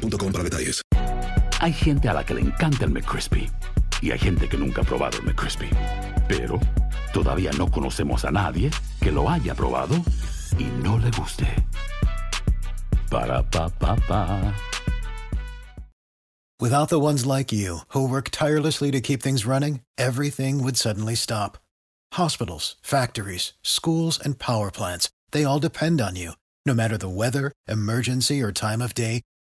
para detalles. Hay gente a la que le encanta el McCrispy y hay gente que nunca ha probado el McCrispy. Pero todavía no conocemos a nadie que lo haya probado y no le guste. Para pa pa pa. Without the ones like you who work tirelessly to keep things running, everything would suddenly stop. Hospitals, factories, schools, and power plants, they all depend on you. No matter the weather, emergency, or time of day,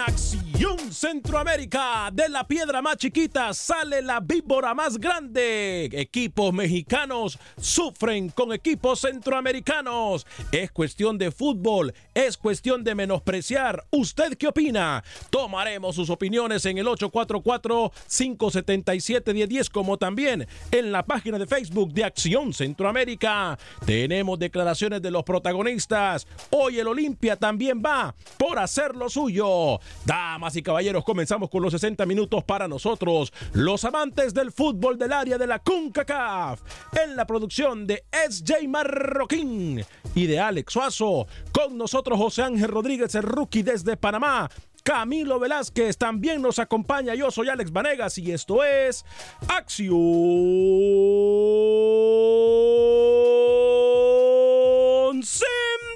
Acción Centroamérica, de la piedra más chiquita sale la víbora más grande. Equipos mexicanos sufren con equipos centroamericanos. Es cuestión de fútbol, es cuestión de menospreciar. ¿Usted qué opina? Tomaremos sus opiniones en el 844-577-1010, como también en la página de Facebook de Acción Centroamérica. Tenemos declaraciones de los protagonistas. Hoy el Olimpia también va hacer lo suyo. Damas y caballeros, comenzamos con los 60 minutos para nosotros, los amantes del fútbol del área de la CONCACAF, en la producción de SJ Marroquín y de Alex Suazo. Con nosotros José Ángel Rodríguez, el rookie desde Panamá. Camilo Velázquez también nos acompaña. Yo soy Alex Vanegas y esto es Acción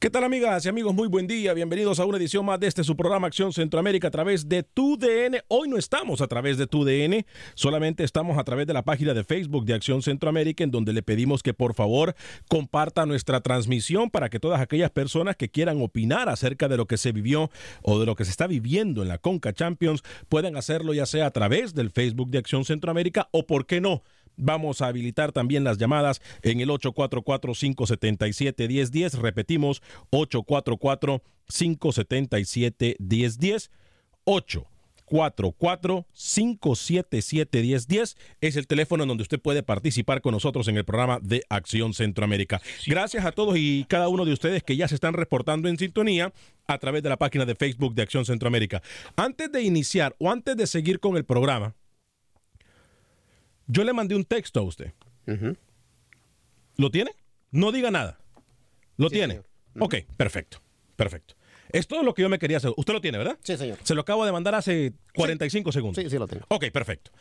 ¿Qué tal amigas y amigos? Muy buen día. Bienvenidos a una edición más de este su programa Acción Centroamérica a través de TUDN. Hoy no estamos a través de TUDN, solamente estamos a través de la página de Facebook de Acción Centroamérica en donde le pedimos que por favor comparta nuestra transmisión para que todas aquellas personas que quieran opinar acerca de lo que se vivió o de lo que se está viviendo en la Conca Champions puedan hacerlo ya sea a través del Facebook de Acción Centroamérica o por qué no Vamos a habilitar también las llamadas en el 844-577-1010. Repetimos, 844-577-1010. 844-577-1010 es el teléfono en donde usted puede participar con nosotros en el programa de Acción Centroamérica. Gracias a todos y cada uno de ustedes que ya se están reportando en sintonía a través de la página de Facebook de Acción Centroamérica. Antes de iniciar o antes de seguir con el programa, yo le mandé un texto a usted. ¿Lo tiene? No diga nada. ¿Lo Sí, tiene? Ok, perfecto. Perfecto. Es todo lo que yo me quería hacer. Usted lo tiene, ¿verdad? Sí, señor. Se lo acabo de mandar hace 45 segundos. Sí, sí lo tengo. Ok, perfecto.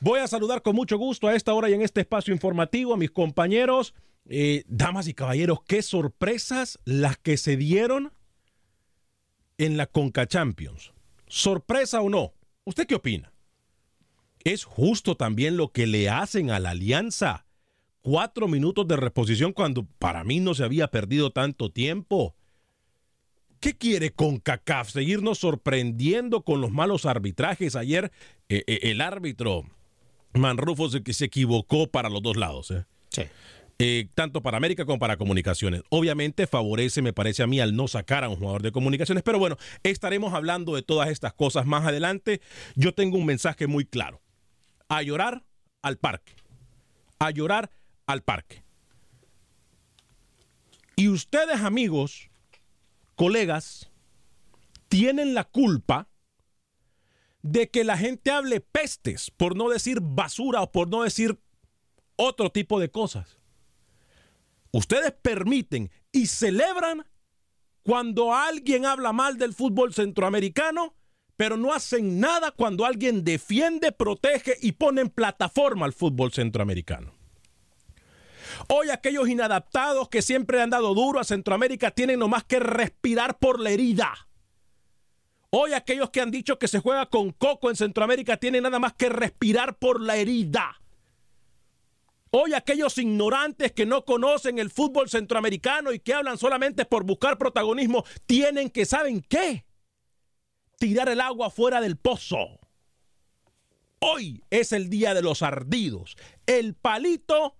Voy a saludar con mucho gusto a esta hora y en este espacio informativo a mis compañeros, eh, damas y caballeros, qué sorpresas las que se dieron en la Conca Champions. ¿Sorpresa o no? ¿Usted qué opina? ¿Es justo también lo que le hacen a la alianza? Cuatro minutos de reposición cuando para mí no se había perdido tanto tiempo. ¿Qué quiere CONCACAF? ¿Seguirnos sorprendiendo con los malos arbitrajes? Ayer eh, eh, el árbitro Manrufo se, se equivocó para los dos lados. ¿eh? Sí. Eh, tanto para América como para comunicaciones. Obviamente favorece, me parece a mí, al no sacar a un jugador de comunicaciones, pero bueno, estaremos hablando de todas estas cosas más adelante. Yo tengo un mensaje muy claro. A llorar al parque. A llorar al parque. Y ustedes, amigos, colegas, tienen la culpa de que la gente hable pestes, por no decir basura o por no decir otro tipo de cosas. Ustedes permiten y celebran cuando alguien habla mal del fútbol centroamericano, pero no hacen nada cuando alguien defiende, protege y pone en plataforma al fútbol centroamericano. Hoy aquellos inadaptados que siempre han dado duro a Centroamérica tienen nomás que respirar por la herida. Hoy aquellos que han dicho que se juega con coco en Centroamérica tienen nada más que respirar por la herida. Hoy aquellos ignorantes que no conocen el fútbol centroamericano y que hablan solamente por buscar protagonismo, tienen que, ¿saben qué? Tirar el agua fuera del pozo. Hoy es el día de los ardidos. El palito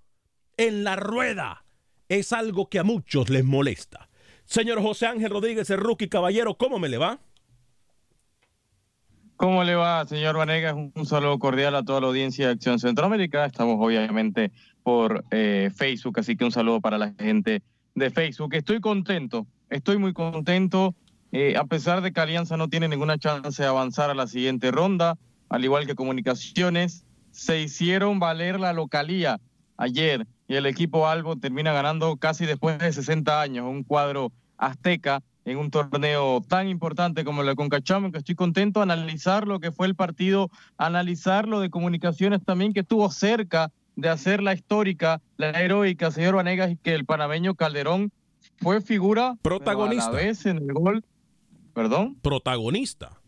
en la rueda es algo que a muchos les molesta. Señor José Ángel Rodríguez, el rookie caballero, ¿cómo me le va? ¿Cómo le va, señor Vanegas? Un saludo cordial a toda la audiencia de Acción Centroamérica. Estamos obviamente por eh, Facebook, así que un saludo para la gente de Facebook. Estoy contento, estoy muy contento, eh, a pesar de que Alianza no tiene ninguna chance de avanzar a la siguiente ronda, al igual que Comunicaciones, se hicieron valer la localía ayer y el equipo Albo termina ganando casi después de 60 años, un cuadro azteca en un torneo tan importante como el de Concachamo, que estoy contento de analizar lo que fue el partido, analizar lo de comunicaciones también, que estuvo cerca de hacer la histórica, la heroica, señor Vanegas, y que el panameño Calderón fue figura protagonista. A la vez en el gol, perdón. Protagonista.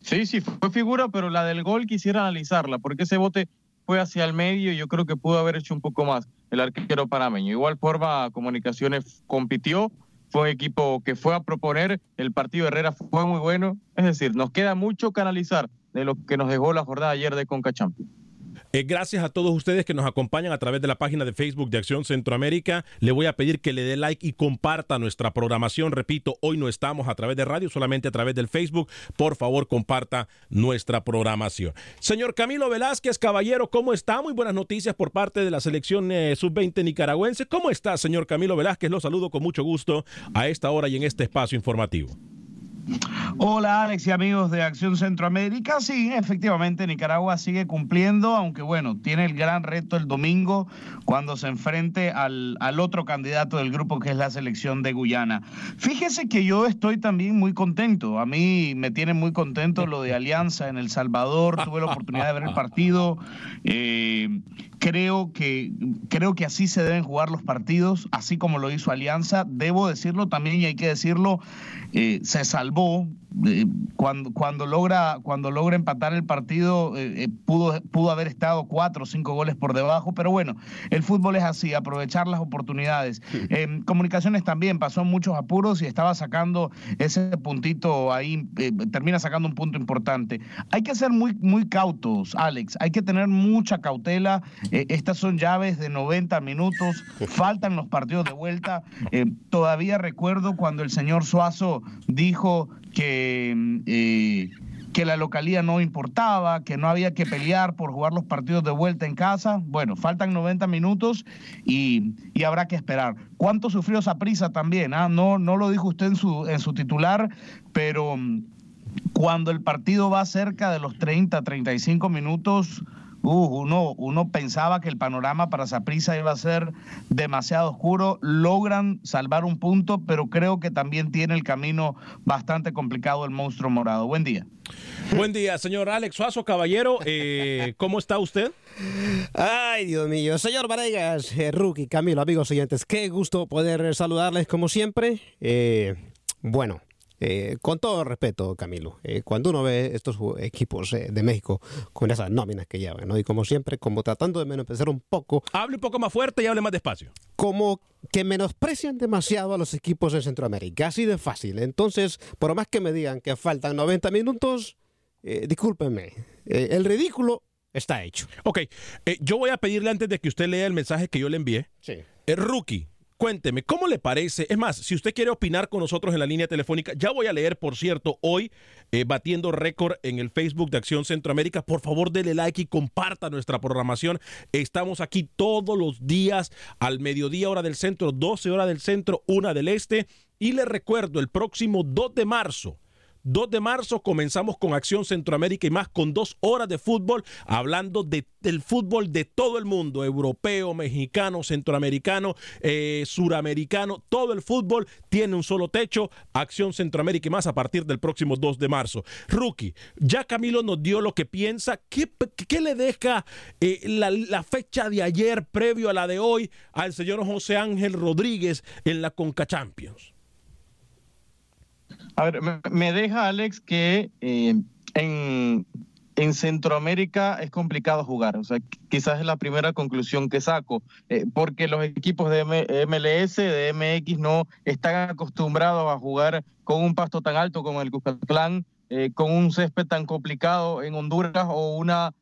Sí, sí, fue figura, pero la del gol quisiera analizarla, porque ese bote fue hacia el medio y yo creo que pudo haber hecho un poco más el arquero panameño. Igual forma, Comunicaciones compitió, fue un equipo que fue a proponer, el partido de Herrera fue muy bueno, es decir, nos queda mucho que analizar de lo que nos dejó la jornada ayer de Conca Champions. Eh, gracias a todos ustedes que nos acompañan a través de la página de Facebook de Acción Centroamérica. Le voy a pedir que le dé like y comparta nuestra programación. Repito, hoy no estamos a través de radio, solamente a través del Facebook. Por favor, comparta nuestra programación. Señor Camilo Velázquez, caballero, ¿cómo está? Muy buenas noticias por parte de la selección eh, sub-20 nicaragüense. ¿Cómo está, señor Camilo Velázquez? Lo saludo con mucho gusto a esta hora y en este espacio informativo. Hola Alex y amigos de Acción Centroamérica. Sí, efectivamente Nicaragua sigue cumpliendo, aunque bueno, tiene el gran reto el domingo cuando se enfrente al, al, otro candidato del grupo que es la selección de Guyana. Fíjese que yo estoy también muy contento. A mí me tiene muy contento lo de Alianza en El Salvador. Tuve la oportunidad de ver el partido. Eh, creo que, creo que así se deben jugar los partidos, así como lo hizo Alianza. Debo decirlo también y hay que decirlo, eh, se salvó cuando, cuando, logra, cuando logra empatar el partido, eh, pudo, pudo haber estado cuatro o cinco goles por debajo, pero bueno, el fútbol es así, aprovechar las oportunidades. comunicaciones también pasó muchos apuros y estaba sacando ese puntito ahí, termina sacando un punto importante. Hay que ser muy, muy cautos, Alex, hay que tener mucha cautela. estas son llaves de 90 minutos, faltan los partidos de vuelta. todavía recuerdo cuando el señor Suazo dijo que, eh, que la localía no importaba, que no había que pelear por jugar los partidos de vuelta en casa. Bueno, faltan 90 minutos y, y habrá que esperar. ¿Cuánto sufrió esa prisa también? Ah? No, no lo dijo usted en su, en su titular, pero mm, cuando el partido va cerca de los 30, 35 minutos Uh, uno, uno pensaba que el panorama para Saprissa iba a ser demasiado oscuro. Logran salvar un punto, pero creo que también tiene el camino bastante complicado el monstruo morado. Buen día. Buen día, señor Alex Suazo, caballero. Eh, ¿Cómo está usted? Ay, Dios mío. Señor Varegas, eh, Rookie, Camilo, amigos oyentes, qué gusto poder saludarles como siempre. Eh, bueno, eh, con todo respeto, Camilo, eh, cuando uno ve estos equipos eh, de México con esas nóminas que llevan, ¿no? Y como siempre, como tratando de menospreciar un poco. Hable un poco más fuerte y hable más despacio. Como que menosprecian demasiado a los equipos de Centroamérica, así de fácil. Entonces, por más que me digan que faltan 90 minutos, discúlpenme, el ridículo está hecho. Ok, yo voy a pedirle antes de que usted lea el mensaje que yo le envié. Sí. El rookie, Cuénteme, ¿cómo le parece? Es más, si usted quiere opinar con nosotros en la línea telefónica, ya voy a leer, por cierto, hoy, eh, batiendo récord en el Facebook de Acción Centroamérica. Por favor, dele like y comparta nuestra programación. Estamos aquí todos los días al mediodía, hora del centro, 12 horas del centro, una del este. Y le recuerdo, el próximo 2 de marzo, 2 de marzo comenzamos con Acción Centroamérica y más con dos horas de fútbol, hablando de, del fútbol de todo el mundo, europeo, mexicano, centroamericano, eh, suramericano, todo el fútbol tiene un solo techo, Acción Centroamérica y más a partir del próximo 2 de marzo. Rookie, ya Camilo nos dio lo que piensa, ¿qué, le deja eh, la, la fecha de ayer previo a la de hoy al señor José Ángel Rodríguez en la Conca Champions? A ver, me, deja Alex que eh, en, en, Centroamérica es complicado jugar. O sea, quizás es la primera conclusión que saco, eh, porque los equipos de MLS, de MX, no están acostumbrados a jugar con un pasto tan alto como el Cuscatlán, eh, con un césped tan complicado en Honduras o una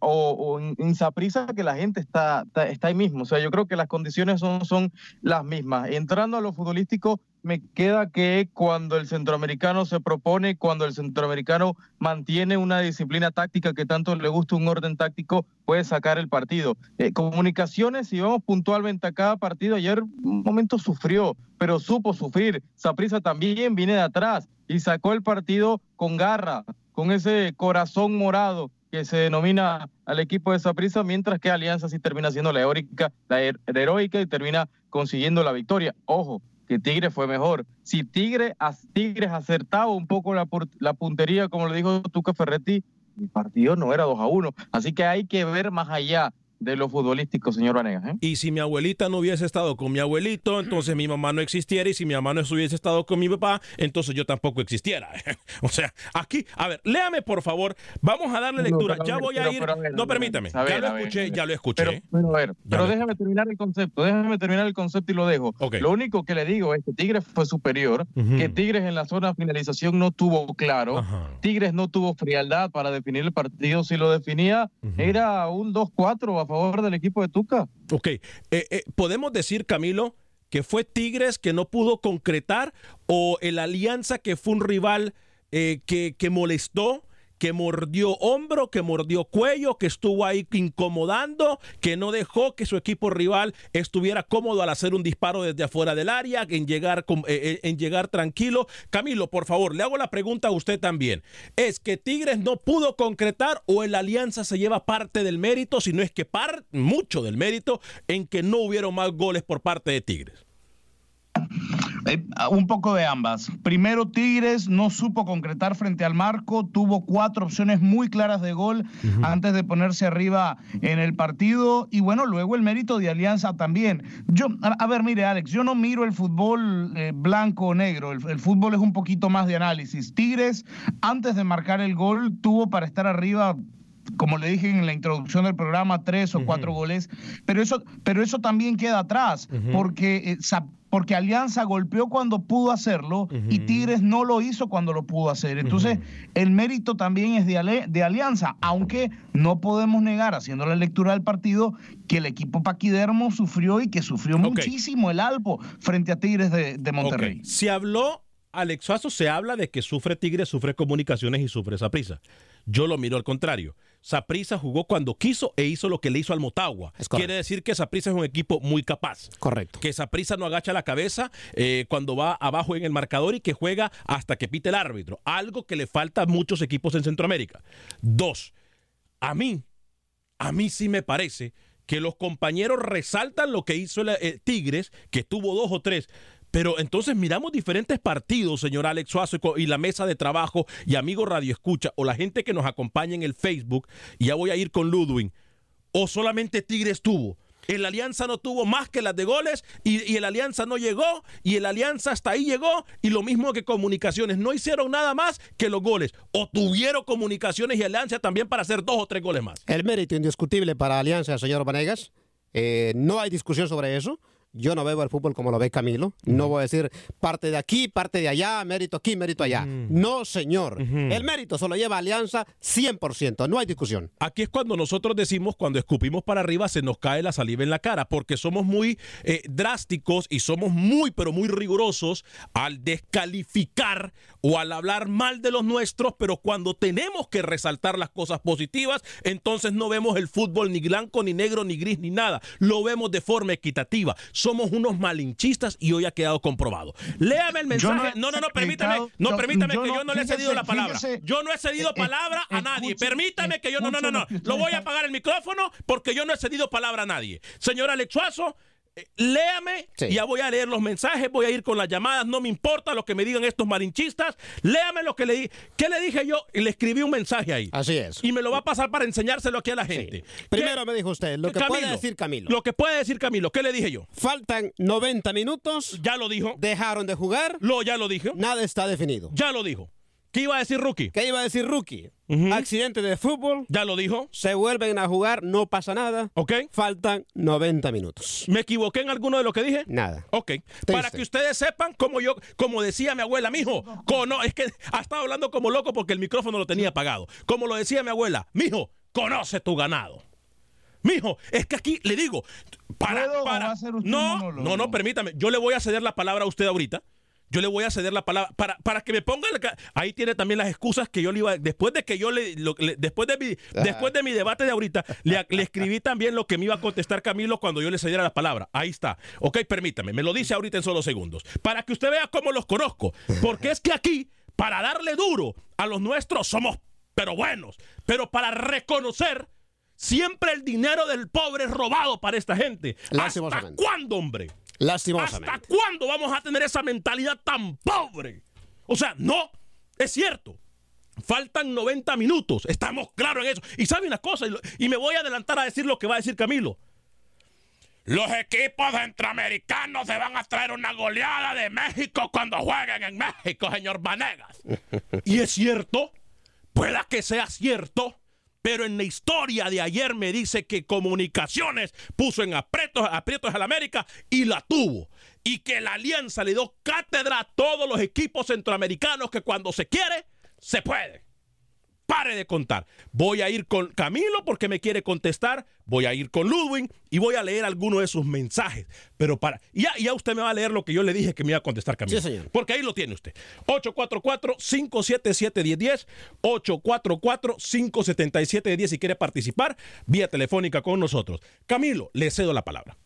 o, en Saprisa que la gente está, está, ahí mismo. O sea, yo creo que las condiciones son, son las mismas. Entrando a lo futbolístico, me queda que cuando el centroamericano se propone, cuando el centroamericano mantiene una disciplina táctica que tanto le gusta un orden táctico, puede sacar el partido. Eh, comunicaciones, si vamos puntualmente a cada partido, ayer un momento sufrió, pero supo sufrir. Saprisa también viene de atrás y sacó el partido con garra, con ese corazón morado que se denomina al equipo de Saprisa, mientras que Alianza sí termina siendo la heroica, la, heroica y termina consiguiendo la victoria. Ojo, que Tigre fue mejor. Si Tigre, Tigres acertaba un poco la, la puntería, como le dijo Tuca Ferretti, el partido no era 2 a 1. Así que hay que ver más allá de lo futbolístico, señor Vanegas. ¿eh? Y si mi abuelita no hubiese estado con mi abuelito, entonces mi mamá no existiera. Y si mi mamá no hubiese estado con mi papá, entonces yo tampoco existiera. o sea, aquí, a ver, léame por favor. Vamos a darle lectura. ya voy a ir. no, permítame. ya lo escuché, ya lo escuché. Pero, a ver, pero déjame terminar el concepto. Déjame terminar el concepto y lo dejo. Lo único que le digo es que Tigres fue superior, que Tigres en la zona de finalización no tuvo claro. Tigres no tuvo frialdad para definir el partido. Si lo definía, era un 2-4 a favor del equipo de Tuca. Ok, eh, eh, podemos decir, Camilo, que fue Tigres que no pudo concretar o el Alianza que fue un rival eh, que, que molestó que mordió hombro, que mordió cuello, que estuvo ahí incomodando, que no dejó que su equipo rival estuviera cómodo al hacer un disparo desde afuera del área, en llegar, eh, eh, en llegar tranquilo. Camilo, por favor, le hago la pregunta a usted también. ¿Es que Tigres no pudo concretar o el Alianza se lleva parte del mérito, si no es que par, mucho del mérito, en que no hubieron más goles por parte de Tigres? Eh, un poco de ambas. Primero, Tigres no supo concretar frente al marco, tuvo cuatro opciones muy claras de gol antes de ponerse arriba en el partido y bueno, luego el mérito de Alianza también. Yo, a, ver, mire Alex, yo no miro el fútbol eh, blanco o negro, el, fútbol es un poquito más de análisis. Tigres, antes de marcar el gol, tuvo para estar arriba como le dije en la introducción del programa, tres o cuatro goles, pero eso, pero eso también queda atrás, porque eh, porque Alianza golpeó cuando pudo hacerlo y Tigres no lo hizo cuando lo pudo hacer. Entonces, el mérito también es de, de, Alianza, aunque no podemos negar, haciendo la lectura del partido, que el equipo paquidermo sufrió y que sufrió muchísimo el Alpo frente a Tigres de, Monterrey. Se habló, Alex se habla de que sufre Tigres, sufre comunicaciones y sufre esa prisa. Yo lo miro al contrario. Saprisa jugó cuando quiso e hizo lo que le hizo al Motagua. Quiere decir que Saprisa es un equipo muy capaz. Correcto. Que Saprisa no agacha la cabeza eh, cuando va abajo en el marcador y que juega hasta que pite el árbitro. Algo que le falta a muchos equipos en Centroamérica. Dos, a mí, a mí sí me parece que los compañeros resaltan lo que hizo el, eh, Tigres, que tuvo dos o tres pero entonces miramos diferentes partidos, señor Alex Suazo, y la mesa de trabajo y amigos Radio Escucha, o la gente que nos acompaña en el Facebook, y ya voy a ir con Ludwig, o solamente Tigres tuvo. El Alianza no tuvo más que las de goles y, el Alianza no llegó y el Alianza hasta ahí llegó y lo mismo que Comunicaciones. No hicieron nada más que los goles. O tuvieron Comunicaciones y Alianza también para hacer dos o tres goles más. El mérito indiscutible para Alianza, señor Vanegas. Eh, no hay discusión sobre eso. Yo no veo el fútbol como lo ve Camilo. No voy a decir parte de aquí, parte de allá, mérito aquí, mérito allá. No, señor. El mérito solo lleva Alianza 100%. No hay discusión. Aquí es cuando nosotros decimos, cuando escupimos para arriba, se nos cae la saliva en la cara, porque somos muy eh, drásticos y somos muy, pero muy rigurosos al descalificar o al hablar mal de los nuestros, pero cuando tenemos que resaltar las cosas positivas, entonces no vemos el fútbol ni blanco, ni negro, ni gris, ni nada. Lo vemos de forma equitativa somos unos malinchistas y hoy ha quedado comprobado. Léame el mensaje. No, no, no, permítame. No, permítame que yo no le he cedido la palabra. Yo no he cedido eh, palabra a nadie. Permítame que yo no, no, no, no. Lo voy a apagar el micrófono porque yo no he cedido palabra a nadie. Señor Alex Suazo, léame, ya voy a leer los mensajes, voy a ir con las llamadas, no me importa lo que me digan estos marinchistas, léame lo que le di. ¿Qué le dije yo? Y le escribí un mensaje ahí. Así es. Y me lo va a pasar para enseñárselo aquí a la gente. Primero me dijo usted, lo que puede decir Camilo. Lo que puede decir Camilo, ¿qué le dije yo? Faltan 90 minutos. Ya lo dijo. Dejaron de jugar. Lo, ya lo dijo. Nada está definido. Ya lo dijo. ¿Qué iba a decir Rookie? ¿Qué iba a decir Rookie? Accidente de fútbol. Ya lo dijo. Se vuelven a jugar, no pasa nada. Ok. Faltan 90 minutos. ¿Me equivoqué en alguno de lo que dije? Nada. Ok. Para que ustedes sepan, como yo, como decía mi abuela, mijo, cono, es que ha estado hablando como loco porque el micrófono lo tenía apagado. Como lo decía mi abuela, mijo, conoce tu ganado. Mijo, es que aquí le digo, para, para, no, no, no, permítame, yo le voy a ceder la palabra a usted ahorita yo le voy a ceder la palabra para, para que me ponga ahí tiene también las excusas que yo le iba después de que yo le, después de mi después de mi debate de ahorita le, escribí también lo que me iba a contestar Camilo cuando yo le cediera la palabra. Ahí está. Ok permítame me lo dice ahorita en solo segundos. Para que usted vea cómo los conozco porque es que aquí para darle duro a los nuestros somos pero buenos. Pero para reconocer siempre el dinero del pobre es robado para esta gente. ¿hasta cuándo hombre? Lastimosamente. ¿Hasta cuándo vamos a tener esa mentalidad tan pobre? O sea, no, es cierto. Faltan 90 minutos, estamos claros en eso. Y sabe una cosa, y me voy a adelantar a decir lo que va a decir Camilo. Los equipos centroamericanos se van a traer una goleada de México cuando jueguen en México, señor Vanegas. y es cierto, pueda que sea cierto, pero en la historia de ayer me dice que Comunicaciones puso en aprietos, aprietos a la América y la tuvo. Y que la alianza le dio cátedra a todos los equipos centroamericanos que cuando se quiere, se puede pare de contar. Voy a ir con Camilo porque me quiere contestar, voy a ir con Ludwig y voy a leer alguno de sus mensajes. Pero para. Ya, ya usted me va a leer lo que yo le dije que me iba a contestar Camilo. Sí, señor. Porque ahí lo tiene usted. 844-577-1010. 844-577-10 si quiere participar vía telefónica con nosotros. Camilo, le cedo la palabra.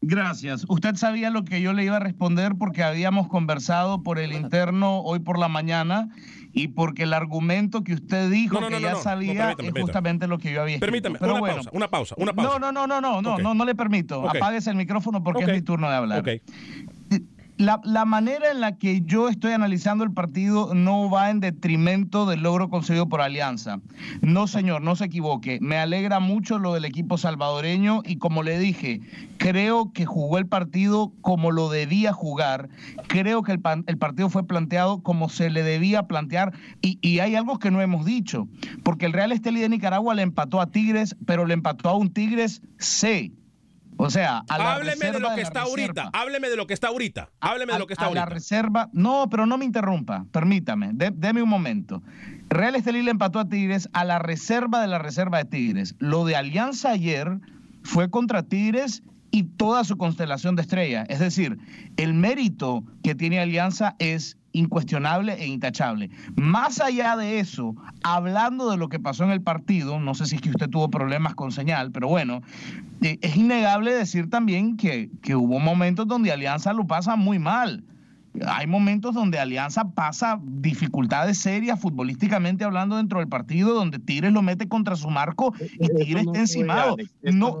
Gracias. Usted sabía lo que yo le iba a responder porque habíamos conversado por el interno hoy por la mañana y porque el argumento que usted dijo que ya sabía es justamente lo que yo había Permítame, una, pausa, una pausa, una pausa. No, no, no, no, no, no, no, le permito. Okay. Apáguese el micrófono porque es mi turno de hablar. Okay la, manera en la que yo estoy analizando el partido no va en detrimento del logro conseguido por Alianza. No, señor, no se equivoque. Me alegra mucho lo del equipo salvadoreño y como le dije, creo que jugó el partido como lo debía jugar. Creo que el, partido fue planteado como se le debía plantear y, y hay algo que no hemos dicho, porque el Real Estelí de Nicaragua le empató a Tigres, pero le empató a un Tigres C. O sea, a la hábleme de lo que está ahorita. Hábleme de lo que está ahorita. Hábleme de lo que está ahorita. A la reserva. No, pero no me interrumpa. Permítame. deme un momento. Real Estelí le empató a Tigres a la reserva de la reserva de Tigres. Lo de Alianza ayer fue contra Tigres y toda su constelación de estrellas. Es decir, el mérito que tiene Alianza es incuestionable e intachable. Más allá de eso, hablando de lo que pasó en el partido, no sé si es que usted tuvo problemas con señal, pero bueno, eh, es innegable decir también que, que hubo momentos donde Alianza lo pasa muy mal. Hay momentos donde Alianza pasa dificultades serias futbolísticamente hablando dentro del partido, donde Tigres lo mete contra su marco y Tigres está encimado. No,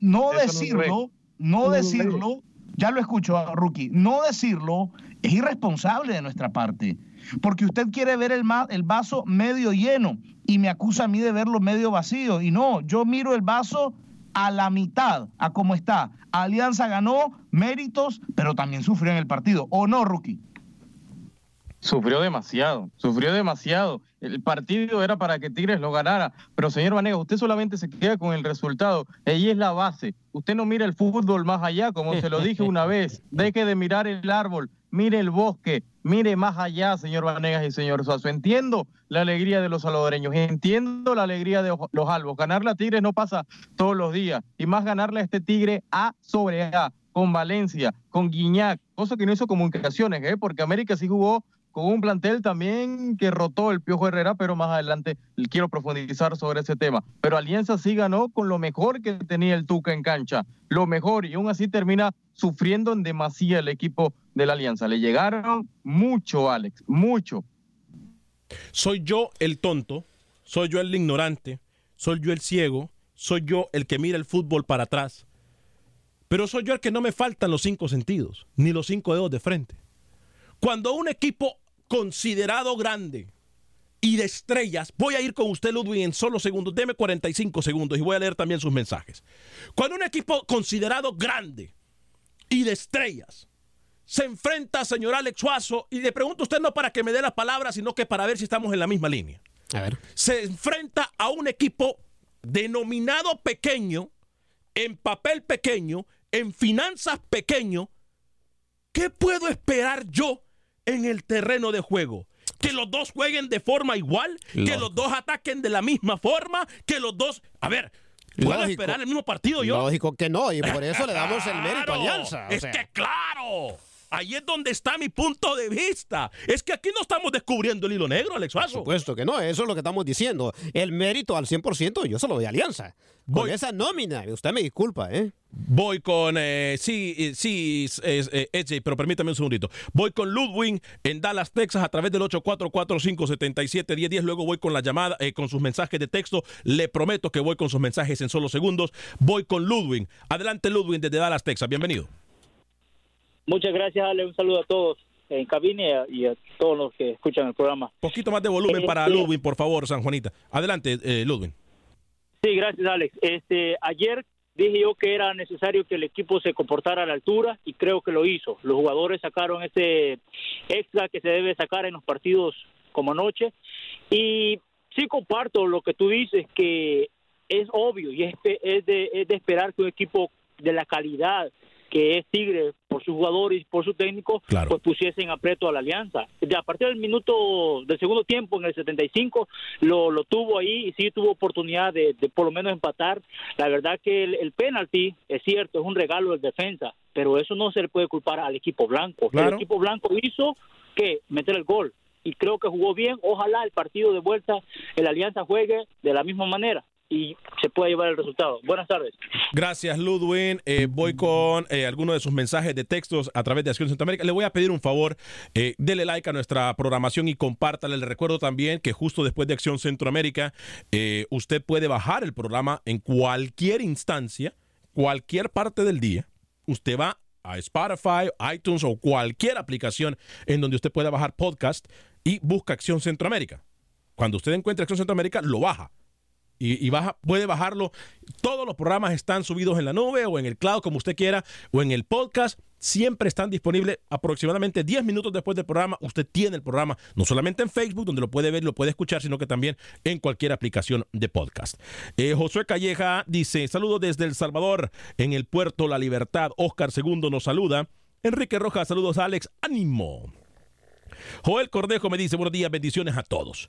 no decirlo, no decirlo, ya lo escucho, Rookie, no decirlo es irresponsable de nuestra parte, porque usted quiere ver el, vaso medio lleno y me acusa a mí de verlo medio vacío. Y no, yo miro el vaso a la mitad, a cómo está. Alianza ganó méritos, pero también sufrió en el partido. ¿O no, Rookie? Sufrió demasiado, sufrió demasiado. El partido era para que Tigres lo ganara, pero señor Vanega, usted solamente se queda con el resultado. Ella es la base. Usted no mira el fútbol más allá, como se lo dije una vez. Deje de mirar el árbol, mire el bosque, mire más allá, señor Vanegas y señor Suazo. Entiendo la alegría de los salvadoreños, entiendo la alegría de los albos. Ganarle a Tigres no pasa todos los días, y más ganarle a este Tigre A sobre A, con Valencia, con Guiñac, cosa que no hizo comunicaciones, ¿eh? porque América sí jugó con un plantel también que rotó el Piojo Herrera, pero más adelante quiero profundizar sobre ese tema. Pero Alianza sí ganó con lo mejor que tenía el Tuca en cancha, lo mejor, y aún así termina sufriendo en demasía el equipo de la Alianza. Le llegaron mucho, Alex, mucho. Soy yo el tonto, soy yo el ignorante, soy yo el ciego, soy yo el que mira el fútbol para atrás, pero soy yo el que no me faltan los cinco sentidos, ni los cinco dedos de frente. Cuando un equipo considerado grande y de estrellas. Voy a ir con usted, Ludwig, en solo segundos. Deme 45 segundos y voy a leer también sus mensajes. Cuando un equipo considerado grande y de estrellas se enfrenta, señor Alex Suazo, y le pregunto a usted no para que me dé la palabra, sino que para ver si estamos en la misma línea. A ver. Se enfrenta a un equipo denominado pequeño, en papel pequeño, en finanzas pequeño. ¿Qué puedo esperar yo en el terreno de juego? Que los dos jueguen de forma igual, que los dos ataquen de la misma forma, que los dos... A ver, ¿puedo Lógico. esperar el mismo partido yo? Lógico que no, y por eso le damos el mérito a Alianza. o Es sea. que claro. Ahí es donde está mi punto de vista. Es que aquí no estamos descubriendo el hilo negro, Alex Por Suazo. supuesto que no, eso es lo que estamos diciendo. El mérito al 100% yo se lo doy a Alianza. Con Voy. esa nómina, usted me disculpa, ¿eh? Voy con, eh, sí, eh, sí, eh, EJ, pero permítame un segundito. Voy con Ludwig en Dallas, Texas, a través del 844-577-1010. Luego voy con la llamada, eh, con sus mensajes de texto. Le prometo que voy con sus mensajes en solo segundos. Voy con Ludwig. Adelante, Ludwig, desde Dallas, Texas. Bienvenido. Muchas gracias, Ale. Un saludo a todos en cabina y a, todos los que escuchan el programa. Poquito más de volumen Eh, para sí. Ludwig, por favor, San Juanita. Adelante, eh, Ludwig. Sí, gracias, Alex. Este, ayer dije yo que era necesario que el equipo se comportara a la altura y creo que lo hizo. Los jugadores sacaron ese extra que se debe sacar en los partidos como anoche y sí comparto lo que tú dices que es obvio y es, es de, es de esperar que un equipo de la calidad que es Tigre por sus jugadores y por su técnico, Claro. pues pusiesen aprieto a la alianza. De a partir del minuto del segundo tiempo, en el 75, lo, lo tuvo ahí y sí tuvo oportunidad de, de por lo menos empatar. La verdad que el, el penalti, es cierto, es un regalo del defensa, pero eso no se le puede culpar al equipo blanco. Claro. El equipo blanco hizo que meter el gol y creo que jugó bien. Ojalá el partido de vuelta, el Alianza juegue de la misma manera y se pueda llevar el resultado. Buenas tardes. Gracias, Ludwig. Eh, voy con eh, algunos de sus mensajes de textos a través de Acción Centroamérica. Le voy a pedir un favor, eh, dele like a nuestra programación y compártale. Le recuerdo también que justo después de Acción Centroamérica, eh, usted puede bajar el programa en cualquier instancia, cualquier parte del día. Usted va a Spotify, iTunes o cualquier aplicación en donde usted pueda bajar podcast y busca Acción Centroamérica. Cuando usted encuentre Acción Centroamérica, lo baja y, baja, puede bajarlo. Todos los programas están subidos en la nube o en el cloud, como usted quiera, o en el podcast. Siempre están disponibles aproximadamente 10 minutos después del programa. Usted tiene el programa, no solamente en Facebook, donde lo puede ver y lo puede escuchar, sino que también en cualquier aplicación de podcast. Eh, Josué Calleja dice: Saludos desde El Salvador, en el puerto La Libertad. Oscar II nos saluda. Enrique Rojas, saludos a Alex. Ánimo. Joel Cordejo me dice, buenos días, bendiciones a todos.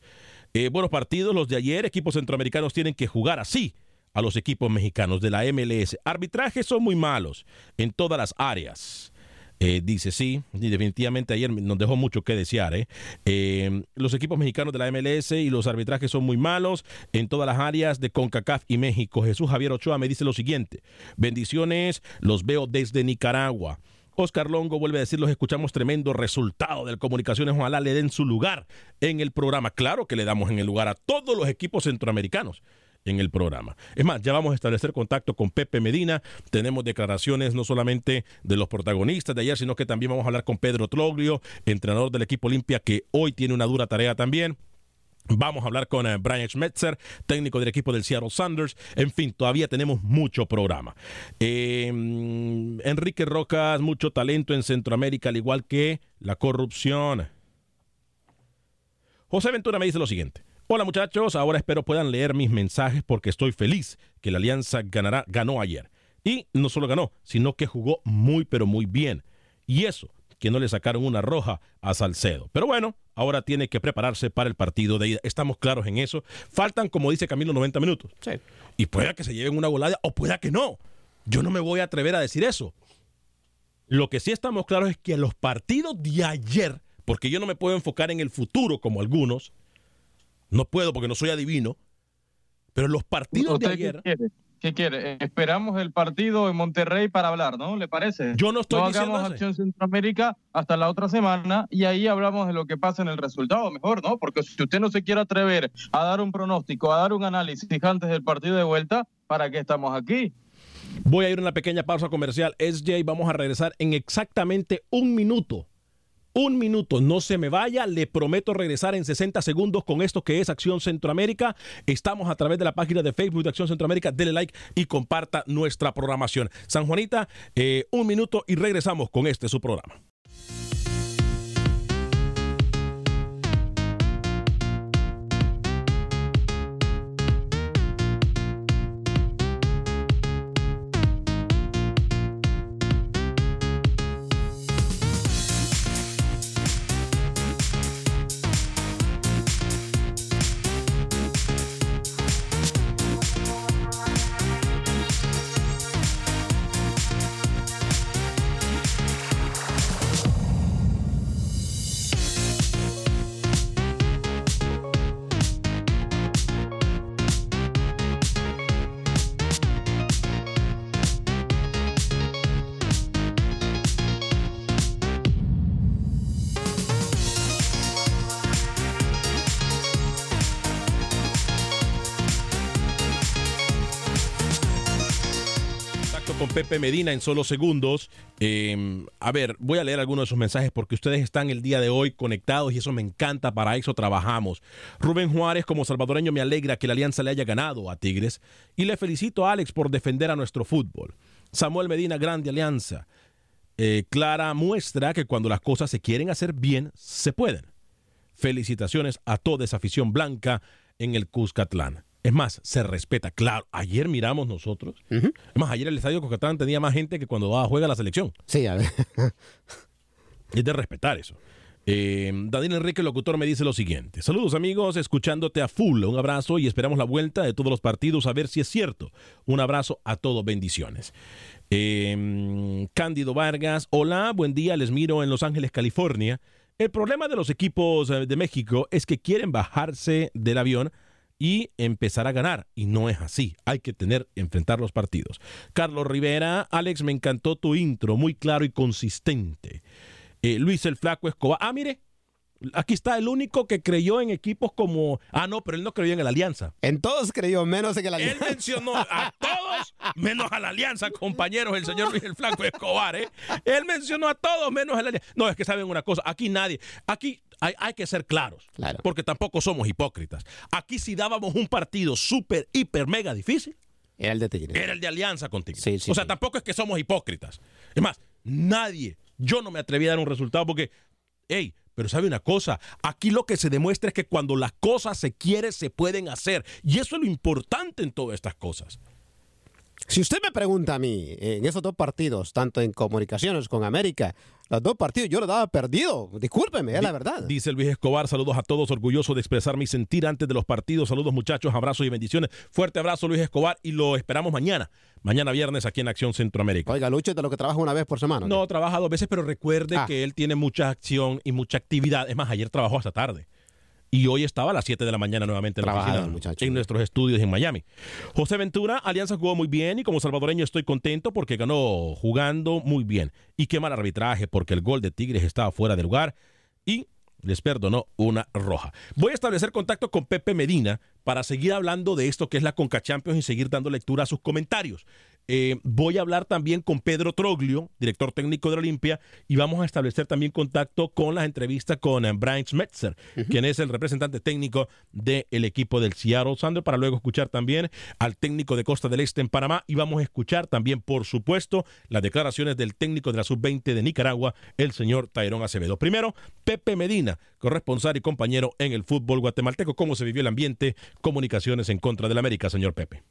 Eh, buenos partidos, los de ayer, equipos centroamericanos tienen que jugar así a los equipos mexicanos de la MLS. Arbitrajes son muy malos en todas las áreas. Eh, dice sí, y definitivamente ayer nos dejó mucho que desear. ¿eh? Eh, los equipos mexicanos de la MLS y los arbitrajes son muy malos en todas las áreas de CONCACAF y México. Jesús Javier Ochoa me dice lo siguiente: bendiciones, los veo desde Nicaragua. Oscar Longo vuelve a decir, los escuchamos tremendo resultado del Comunicaciones, ojalá le den su lugar en el programa. Claro que le damos en el lugar a todos los equipos centroamericanos en el programa. Es más, ya vamos a establecer contacto con Pepe Medina, tenemos declaraciones no solamente de los protagonistas de ayer, sino que también vamos a hablar con Pedro Troglio, entrenador del equipo Olimpia, que hoy tiene una dura tarea también. Vamos a hablar con eh, Brian Schmetzer, técnico del equipo del Seattle Sanders. En fin, todavía tenemos mucho programa. Mm, Enrique Rocas, mucho talento en Centroamérica, al igual que la corrupción. José Ventura me dice lo siguiente. Hola muchachos, ahora espero puedan leer mis mensajes porque estoy feliz que la Alianza ganará, ganó ayer. Y no solo ganó, sino que jugó muy pero muy bien. Y eso, que no le sacaron una roja a Salcedo. Pero bueno, ahora tiene que prepararse para el partido de ida. Estamos claros en eso. Faltan, como dice Camilo, 90 minutos. Sí. Y pueda que se lleven una golada o pueda que no. Yo no me voy a atrever a decir eso. Lo que sí estamos claros es que los partidos de ayer porque yo no me puedo enfocar en el futuro como algunos. No puedo porque no soy adivino. Pero los partidos de ayer. ¿Qué quiere? Esperamos el partido en Monterrey para hablar, ¿no? ¿Le parece? Yo no estoy no diciendo hagamos eso. Acción Centroamérica hasta la otra semana y ahí hablamos de lo que pasa en el resultado, mejor, ¿no? Porque si usted no se quiere atrever a dar un pronóstico, a dar un análisis antes del partido de vuelta, ¿para qué estamos aquí? Voy a ir a una pequeña pausa comercial. SJ, vamos a regresar en exactamente un minuto. Un minuto, no se me vaya, le prometo regresar en 60 segundos con esto que es Acción Centroamérica. Estamos a través de la página de Facebook de Acción Centroamérica, dele like y comparta nuestra programación. San Juanita, eh, un minuto y regresamos con este su programa. Pepe Medina en solo segundos. Eh, a ver, voy a leer algunos de sus mensajes porque ustedes están el día de hoy conectados y eso me encanta, para eso trabajamos. Rubén Juárez, como salvadoreño, me alegra que la alianza le haya ganado a Tigres y le felicito a Alex por defender a nuestro fútbol. Samuel Medina, grande alianza. Eh, clara muestra que cuando las cosas se quieren hacer bien, se pueden. Felicitaciones a toda esa afición blanca en el Cuscatlán. Es más, se respeta. Claro, ayer miramos nosotros. Es más, ayer el estadio Cuscatlán tenía más gente que cuando va a juega la selección. Sí, a ver. Es de respetar eso. Eh, Daniel Enrique, el locutor, me dice lo siguiente. Saludos amigos, escuchándote a full. Un abrazo y esperamos la vuelta de todos los partidos a ver si es cierto. Un abrazo a todos, bendiciones. Eh, Cándido Vargas, hola, buen día, les miro en Los Ángeles, California. El problema de los equipos eh, de México es que quieren bajarse del avión y empezar a ganar. Y no es así. Hay que tener, enfrentar los partidos. Carlos Rivera, Alex, me encantó tu intro, muy claro y consistente. Eh, Luis el Flaco Escobar. Ah, mire, aquí está el único que creyó en equipos como. Ah, no, pero él no creyó en la Alianza. En todos creyó, menos en el Él alianza. mencionó a todos menos a la Alianza, compañeros, el señor Luis el Flaco Escobar, ¿eh? Él mencionó a todos menos a la Alianza. No, es que saben una cosa, aquí nadie, aquí hay, hay que ser claros, Claro. porque tampoco somos hipócritas. Aquí si dábamos un partido súper, hiper, mega difícil, Era el de Tigres. era el de Alianza contigo. Sí, sí, o sea, sí. tampoco es que somos hipócritas. Es más, nadie, yo no me atreví a dar un resultado porque, hey, pero sabe una cosa, aquí lo que se demuestra es que cuando las cosas se quieren, se pueden hacer. Y eso es lo importante en todas estas cosas. Si usted me pregunta a mí, en esos dos partidos, tanto en comunicaciones con América, los dos partidos yo lo daba perdido. Discúlpeme, es la verdad. Dice Luis Escobar, saludos a todos, orgulloso de expresar mi sentir antes de los partidos. Saludos muchachos, abrazos y bendiciones. Fuerte abrazo Luis Escobar y lo esperamos mañana, mañana viernes aquí en Acción Centroamérica. Oiga, Lucho es de lo que trabaja una vez por semana. No, trabaja dos veces, pero recuerde Ah. que él tiene mucha acción y mucha actividad. Es más, ayer trabajó hasta tarde. Y hoy estaba a las 7 de la mañana nuevamente en la oficina, muchacho. en nuestros estudios en Miami. José Ventura, Alianza jugó muy bien y como salvadoreño estoy contento porque ganó jugando muy bien. Y qué mal arbitraje porque el gol de Tigres estaba fuera de lugar y les perdonó una roja. Voy a establecer contacto con Pepe Medina para seguir hablando de esto que es la Conca Champions y seguir dando lectura a sus comentarios. Eh, voy a hablar también con Pedro Troglio, director técnico de la Olimpia, y vamos a establecer también contacto con las entrevistas con eh, Brian Schmetzer, quien es el representante técnico del equipo del Seattle Sander, para luego escuchar también al técnico de Costa del Este en Panamá y vamos a escuchar también, por supuesto, las declaraciones del técnico de la Sub-20 de Nicaragua, el señor Tairón Acevedo. Primero, Pepe Medina, corresponsal y compañero en el fútbol guatemalteco. ¿Cómo se vivió el ambiente? Comunicaciones en contra del América, señor Pepe.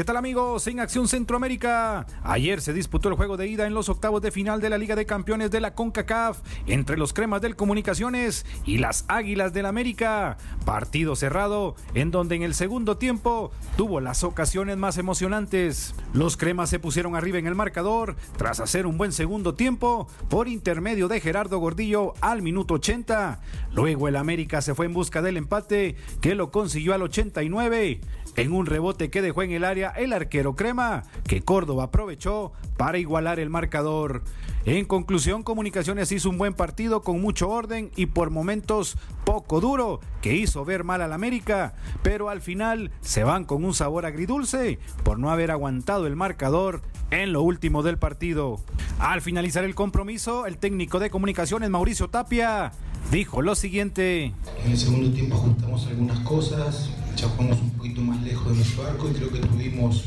¿Qué tal amigos? En Acción Centroamérica. Ayer se disputó el juego de ida en los octavos de final de la Liga de Campeones de la CONCACAF entre los cremas del Comunicaciones y las Águilas del América. Partido cerrado en donde en el segundo tiempo tuvo las ocasiones más emocionantes. Los cremas se pusieron arriba en el marcador tras hacer un buen segundo tiempo por intermedio de Gerardo Gordillo al minuto 80. Luego el América se fue en busca del empate que lo consiguió al 89 en un rebote que dejó en el área el arquero Crema, que Córdoba aprovechó para igualar el marcador. En conclusión, Comunicaciones hizo un buen partido con mucho orden y por momentos poco duro, que hizo ver mal al América, pero al final se van con un sabor agridulce por no haber aguantado el marcador en lo último del partido. Al finalizar el compromiso, el técnico de Comunicaciones, Mauricio Tapia, dijo lo siguiente. En el segundo tiempo ajustamos algunas cosas, ya jugamos un poquito más lejos de nuestro arco y creo que tuvimos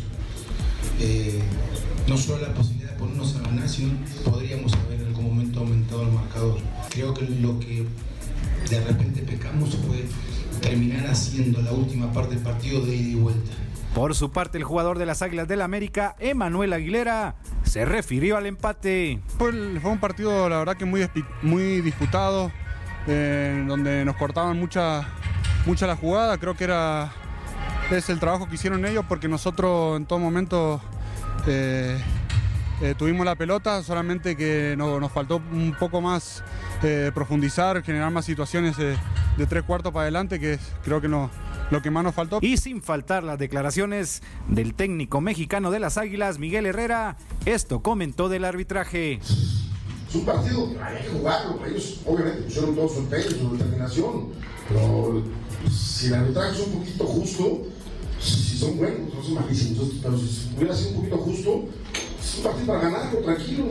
eh, no solo la posibilidad de ponernos a ganar, sino podríamos haber en algún momento aumentado el marcador. Creo que lo que de repente pecamos fue terminar haciendo la última parte del partido de ida y vuelta. Por su parte, el jugador de las Águilas del América, Emanuel Aguilera, se refirió al empate. Fue, fue un partido, la verdad, que muy, muy disputado, eh, donde nos cortaban mucha, mucha la jugada. Creo que era es el trabajo que hicieron ellos porque nosotros en todo momento eh, eh, tuvimos la pelota, solamente que no, nos faltó un poco más eh, profundizar, generar más situaciones de tres cuartos para adelante, que creo que no, lo que más nos faltó. Y sin faltar las declaraciones del técnico mexicano de las Águilas, Miguel Herrera, esto comentó del arbitraje. Es un partido hay que jugarlo, ellos obviamente pusieron todo su empeño, su determinación, pero si el arbitraje es un poquito justo, si son buenos, no son malísimos, pero si hubiera sido un poquito justo, es un partido para ganarlo, tranquilo.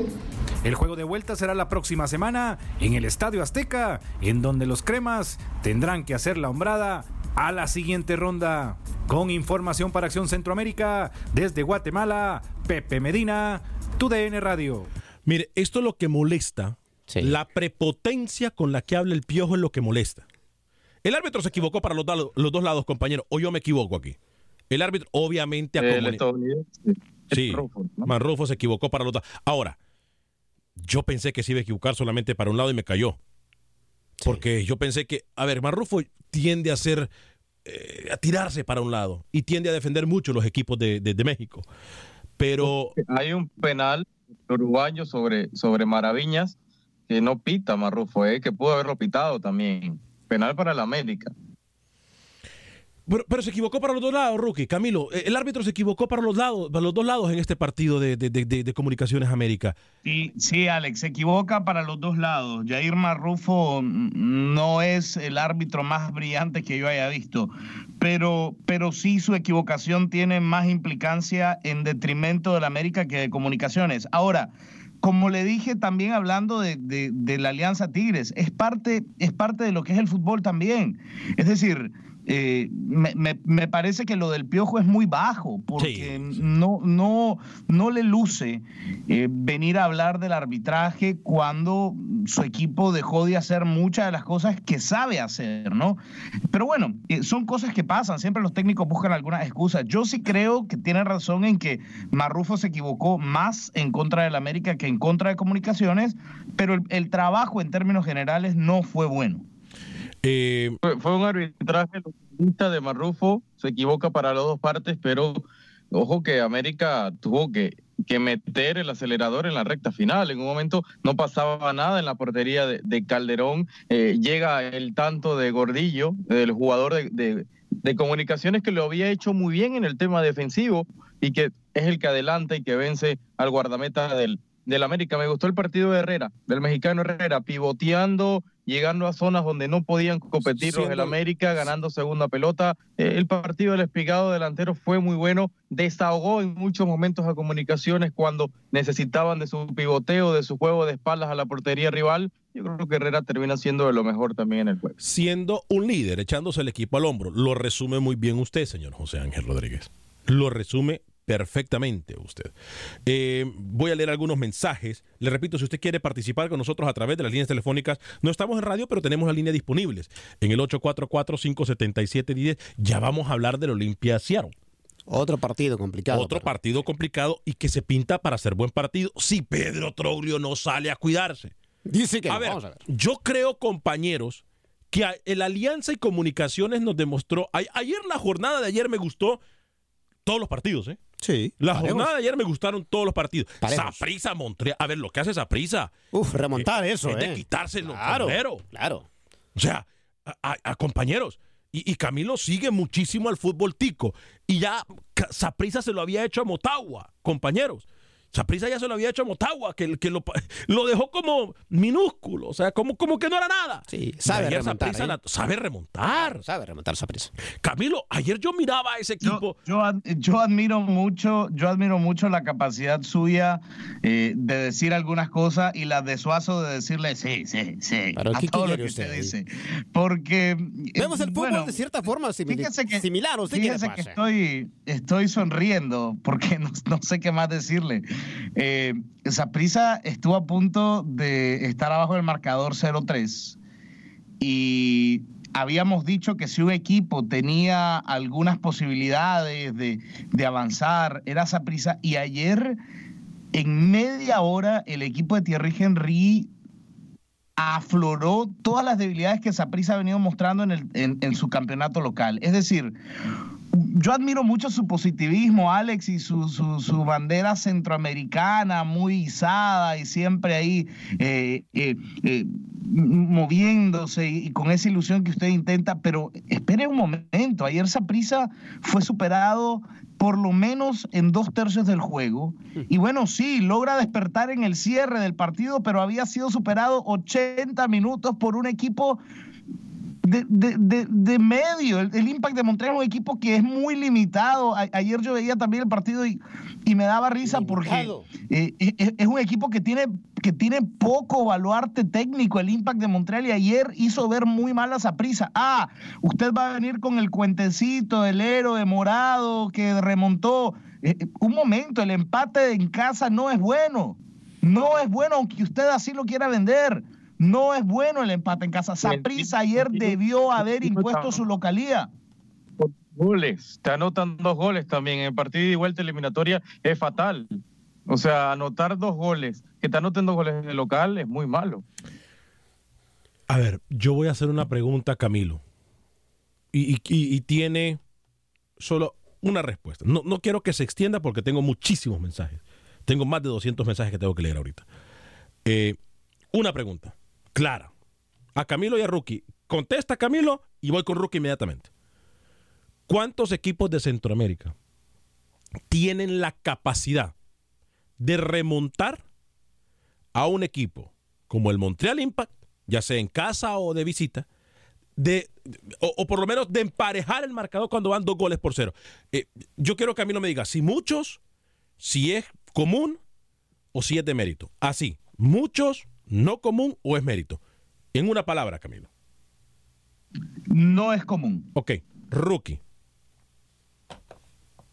El juego de vuelta será la próxima semana en el Estadio Azteca, en donde los cremas tendrán que hacer la hombrada a la siguiente ronda. Con información para Acción Centroamérica, desde Guatemala, Pepe Medina, TUDN Radio. Mire, esto es lo que molesta. La prepotencia con la que habla el piojo es lo que molesta. El árbitro se equivocó para los, los dos lados, compañero, o yo me equivoco aquí. El árbitro obviamente el Sí, Manrufo se equivocó para los dos. Ahora, yo pensé que se iba a equivocar solamente para un lado y me cayó. Porque yo pensé que, a ver, Marrufo tiende a ser, eh, a tirarse para un lado y tiende a defender mucho los equipos de, de, México. Pero... Hay un penal uruguayo sobre, sobre Maraviñas que no pita Marrufo, eh, que pudo haberlo pitado también. Penal para el América. Pero, se equivocó para los dos lados, Rookie. Camilo, eh, el árbitro se equivocó para los, lados, para los dos lados en este partido de, de, Comunicaciones América. Sí, sí, Alex, se equivoca para los dos lados. Jair Marrufo no es el árbitro más brillante que yo haya visto, pero, pero sí su equivocación tiene más implicancia en detrimento de la América que de Comunicaciones. Ahora, como le dije también hablando de, de, la Alianza Tigres, es parte, es parte de lo que es el fútbol también. Es decir, eh, me, parece que lo del piojo es muy bajo, porque No, no, no le luce eh, venir a hablar del arbitraje cuando su equipo dejó de hacer muchas de las cosas que sabe hacer, ¿no? Pero bueno, eh, son cosas que pasan, siempre los técnicos buscan algunas excusas. Yo sí creo que tiene razón en que Marrufo se equivocó más en contra del América que en contra de comunicaciones, pero el trabajo en términos generales no fue bueno. Eh, fue, un arbitraje de Marrufo, se equivoca para las dos partes, pero ojo que América tuvo que, meter el acelerador en la recta final. En un momento no pasaba nada en la portería de, Calderón. Eh, llega el tanto de Gordillo, el jugador de, comunicaciones que lo había hecho muy bien en el tema defensivo y que es el que adelanta y que vence al guardameta del, del América. Me gustó el partido de Herrera, del mexicano Herrera, pivoteando, llegando a zonas donde no podían competir los del América, ganando segunda pelota. Eh, el partido del espigado delantero fue muy bueno, desahogó en muchos momentos a comunicaciones cuando necesitaban de su pivoteo, de su juego de espaldas a la portería rival. Yo creo que Herrera termina siendo de lo mejor también en el juego. Siendo un líder, echándose el equipo al hombro. Lo resume muy bien usted, señor José Ángel Rodríguez. Lo resume perfectamente usted. Eh, voy a leer algunos mensajes. Le repito, si usted quiere participar con nosotros a través de las líneas telefónicas, no estamos en radio, pero tenemos la línea disponibles en el 844-577-10. Ya vamos a hablar del Olimpia Seattle. Otro partido complicado. Otro partido complicado y que se pinta para ser buen partido si Pedro Troglio no sale a cuidarse. Dice que a ver, vamos a ver. yo creo, compañeros, que el Alianza y Comunicaciones nos demostró. ayer, la jornada de ayer me gustó todos los partidos, ¿eh? Sí. La jornada de ayer me gustaron todos los partidos. Saprisa, Montreal. A ver, lo que hace Saprisa. Uf, remontar eso, es de ¿eh? quitárselo Claro, sombrero. claro. O sea, a, a- a compañeros. Y, y Camilo sigue muchísimo al fútbol tico. Y ya Saprisa se lo había hecho a Motagua, compañeros. Saprisa ya se lo había hecho a Motagua, que, que lo, dejó como minúsculo. O sea, como, como que no era nada. Sí, sabe remontar, ¿eh? la- sabe remontar. Sabe remontar esa prisa. Camilo, ayer yo miraba a ese equipo. Yo, ad- yo admiro mucho, yo admiro mucho la capacidad suya eh, de decir algunas cosas y la de Suazo de decirle sí, sí, sí. Pero a ¿qué todo lo que usted ahí? dice. Porque eh, Vemos el fútbol bueno, de cierta forma simil- fíjese que- similar. ¿Usted qué le Fíjese que estoy, estoy sonriendo porque no, no sé qué más decirle. Eh, Saprissa estuvo a punto de estar abajo del marcador 0-3 y habíamos dicho que si un equipo tenía algunas posibilidades de, de avanzar, era Saprissa y ayer en media hora el equipo de Thierry Henry afloró todas las debilidades que Saprissa ha venido mostrando en, el- en su campeonato local. Es decir, yo admiro mucho su positivismo, Alex, y su, su- su bandera centroamericana muy izada y siempre ahí eh, eh, eh, moviéndose y, con esa ilusión que usted intenta, pero espere un momento, ayer Saprissa fue superado por lo menos en dos tercios del juego. Y bueno, sí, logra despertar en el cierre del partido, pero había sido superado 80 minutos por un equipo de, de- de- de medio. El, el Impact de Montreal es un equipo que es muy limitado. A- ayer yo veía también el partido y, y me daba risa Limitado. porque eh, es, es un equipo que tiene, que tiene poco baluarte técnico, el Impact de Montreal, y ayer hizo ver muy mal a Saprissa. Ah, usted va a venir con el cuentecito del héroe morado que remontó. Eh, eh, un momento, el empate en casa no es bueno. No es bueno, aunque usted así lo quiera vender. No es bueno el empate en casa. Saprissa ayer debió haber impuesto su localía. goles, te anotan dos goles también. En partido de vuelta eliminatoria es fatal. O sea, anotar dos goles, que te anoten dos goles de local es muy malo. A ver, yo voy a hacer una pregunta a Camilo. Y- y tiene solo una respuesta. No, no quiero que se extienda porque tengo muchísimos mensajes. Tengo más de 200 mensajes que tengo que leer ahorita. Eh, una pregunta, clara. A Camilo y a Rookie. Contesta Camilo y voy con Rookie inmediatamente. ¿Cuántos equipos de Centroamérica tienen la capacidad de remontar a un equipo como el Montreal Impact, ya sea en casa o de visita, de, o, por lo menos de emparejar el marcador cuando van dos goles por cero. Eh, yo quiero que no me diga si muchos, si es común o si es de mérito. Así, muchos, no común o es mérito. En una palabra, Camilo. No es común. Ok, rookie.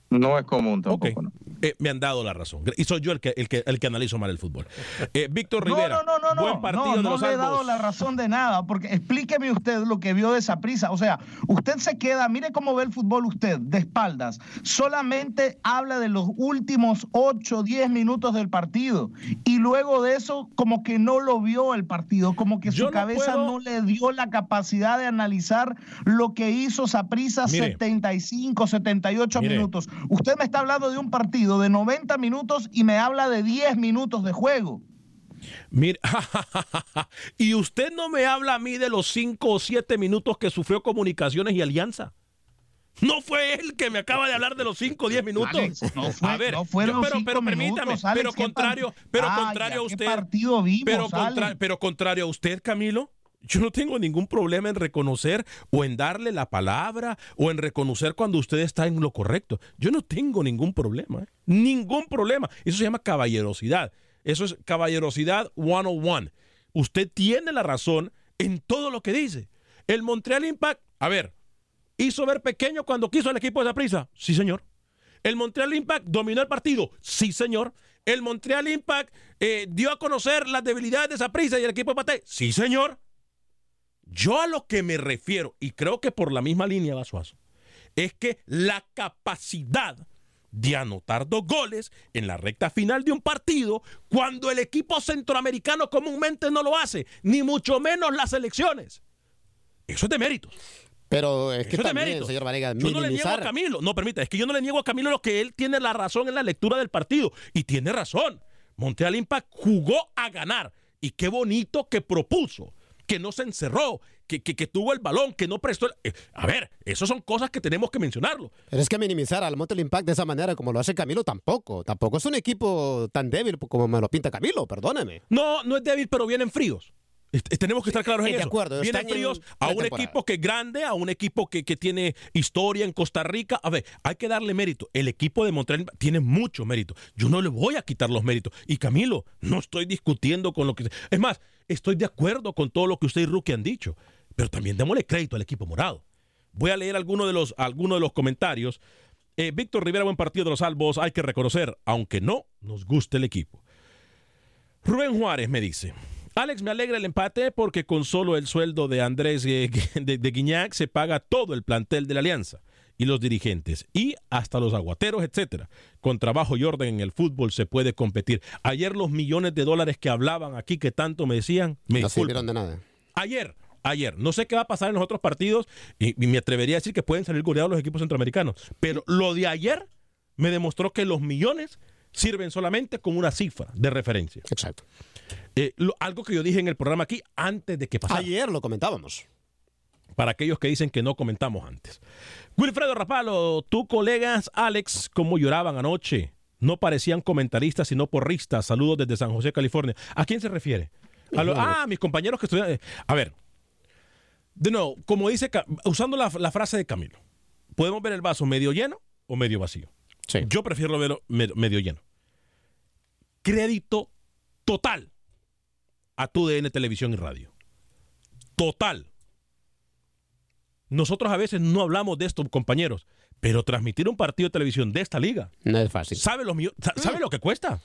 No es común tampoco. ¿no? Eh, me han dado la razón. Y soy yo el que, el que, el que analizo mal el fútbol. Eh, Víctor No, Rivera. no, no, no, buen no, partido no, de no le he dado la razón de nada, porque explíqueme usted lo que vio de esa prisa. O sea, usted se queda, mire cómo ve el fútbol usted, de espaldas. Solamente habla de los últimos 8, 10 minutos del partido. Y luego de eso, como que no lo vio el partido, como que su no cabeza puedo- no le dio la capacidad de analizar lo que hizo Saprisa Mire. 75, 78 Mire. minutos. Usted me está hablando de un partido de 90 minutos y me habla de 10 minutos de juego. Mire, y usted no me habla a mí de los cinco o siete minutos que sufrió Comunicaciones y Alianza. No fue él que me acaba de hablar de los 5 o 10 minutos. Alex, no fue- a ver, no fueron yo- pero, cinco pero permítame, minutos, Alex, pero ¿qué contrario, pero contrario a ¿qué usted. partido vimos, pero, contra- Alex? pero contrario a usted, Camilo, yo no tengo ningún problema en reconocer o en darle la palabra o en reconocer cuando usted está en lo correcto. Yo no tengo ningún problema, ¿eh? ningún problema. Eso se llama caballerosidad. Eso es caballerosidad 101. Usted tiene la razón en todo lo que dice. El Montreal Impact, a ver, hizo ver pequeño cuando quiso el equipo de prisa. Sí, señor. El Montreal Impact dominó el partido. Sí, señor. El Montreal Impact eh, dio a conocer las debilidades de esa prisa y el equipo de Pate. Sí, señor. Yo a lo que me refiero, y creo que por la misma línea va Suazo, es que la capacidad de anotar dos goles en la recta final de un partido cuando el equipo centroamericano comúnmente no lo hace, ni mucho menos las elecciones. Eso es de méritos. Pero es que Eso es de también, mérito. señor Varega, Yo no le niego a minimizar- Camilo. No, permita, es que yo no le niego a Camilo lo que él tiene la razón en la lectura del partido. Y tiene razón. Montreal Impact jugó a ganar. Y qué bonito que propuso, que no se encerró, que, que- que tuvo el balón, que no prestó. el- eh, a ver, esas son cosas que tenemos que mencionarlo. Pero es que minimizar al Montreal Impact de esa manera como lo hace Camilo tampoco. Tampoco es un equipo tan débil como me lo pinta Camilo, perdóneme. No, no es débil, pero vienen fríos. Tenemos que estar claros en de eso. acuerdo, Vienen fríos a un equipo que es grande, a un equipo que, que tiene historia en Costa Rica. A ver, hay que darle mérito. El equipo de Montreal tiene mucho mérito. Yo no le voy a quitar los méritos. Y Camilo, no estoy discutiendo con lo que... Es más, estoy de acuerdo con todo lo que usted y Rookie han dicho. Pero también démosle crédito al equipo morado. Voy a leer algunos de los, algunos de los comentarios. Eh, Víctor Rivera, buen partido de los salvos. Hay que reconocer, aunque no nos guste el equipo. Rubén Juárez me dice, Alex, me alegra el empate porque con solo el sueldo de Andrés eh, de, de Guiñac se paga todo el plantel de la Alianza y los dirigentes y hasta los aguateros, etcétera. Con trabajo y orden en el fútbol se puede competir. Ayer los millones de dólares que hablaban aquí que tanto me decían, me No sirvieron de nada. Ayer, ayer, no sé qué va a pasar en los otros partidos y, y me atrevería a decir que pueden salir goleados los equipos centroamericanos, pero lo de ayer me demostró que los millones sirven solamente como una cifra de referencia. Exacto. Eh, lo- algo que yo dije en el programa aquí antes de que pasara. Ayer lo comentábamos. Para aquellos que dicen que no comentamos antes. Wilfredo Rapalo, tu colegas Alex, cómo lloraban anoche. No parecían comentaristas, sino porristas. Saludos desde San José, California. ¿A quién se refiere? A lo- ah, mis compañeros que estudian. A ver, de nuevo, como dice, usando la, la frase de Camilo, podemos ver el vaso medio lleno o medio vacío. Yo prefiero verlo me- medio lleno. Crédito total a tu DN Televisión y Radio. Total. Nosotros a veces no hablamos de esto, compañeros, pero transmitir un partido de televisión de esta liga. No es fácil. ¿Sabe, los ¿sabe lo que cuesta?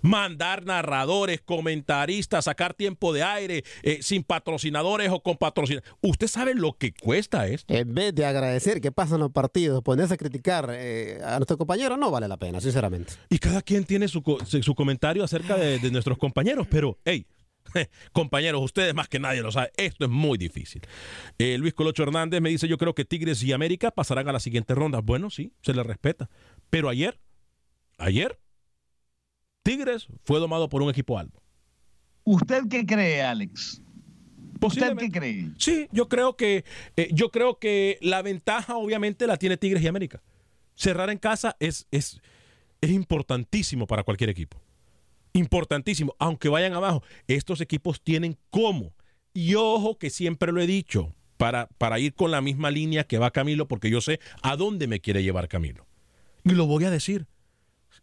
Mandar narradores, comentaristas, sacar tiempo de aire, eh, sin patrocinadores o con patrocinadores. ¿Usted sabe lo que cuesta esto? En vez de agradecer que pasan los partidos, ponerse a criticar eh, a nuestro compañero, no vale la pena, sinceramente. Y cada quien tiene su, co- su comentario acerca de, de nuestros compañeros, pero, hey, compañeros, ustedes más que nadie lo saben, esto es muy difícil. Eh, Luis Colocho Hernández me dice, yo creo que Tigres y América pasarán a la siguiente ronda. Bueno, sí, se les respeta. Pero ayer, ayer, Tigres fue domado por un equipo alto. ¿Usted qué cree, Alex? ¿Usted qué cree? Sí, yo creo que eh, yo creo que la ventaja obviamente la tiene Tigres y América. Cerrar en casa es, es, es importantísimo para cualquier equipo. Importantísimo. Aunque vayan abajo, estos equipos tienen cómo. Y ojo que siempre lo he dicho, para, para ir con la misma línea que va Camilo, porque yo sé a dónde me quiere llevar Camilo. Y lo voy a decir.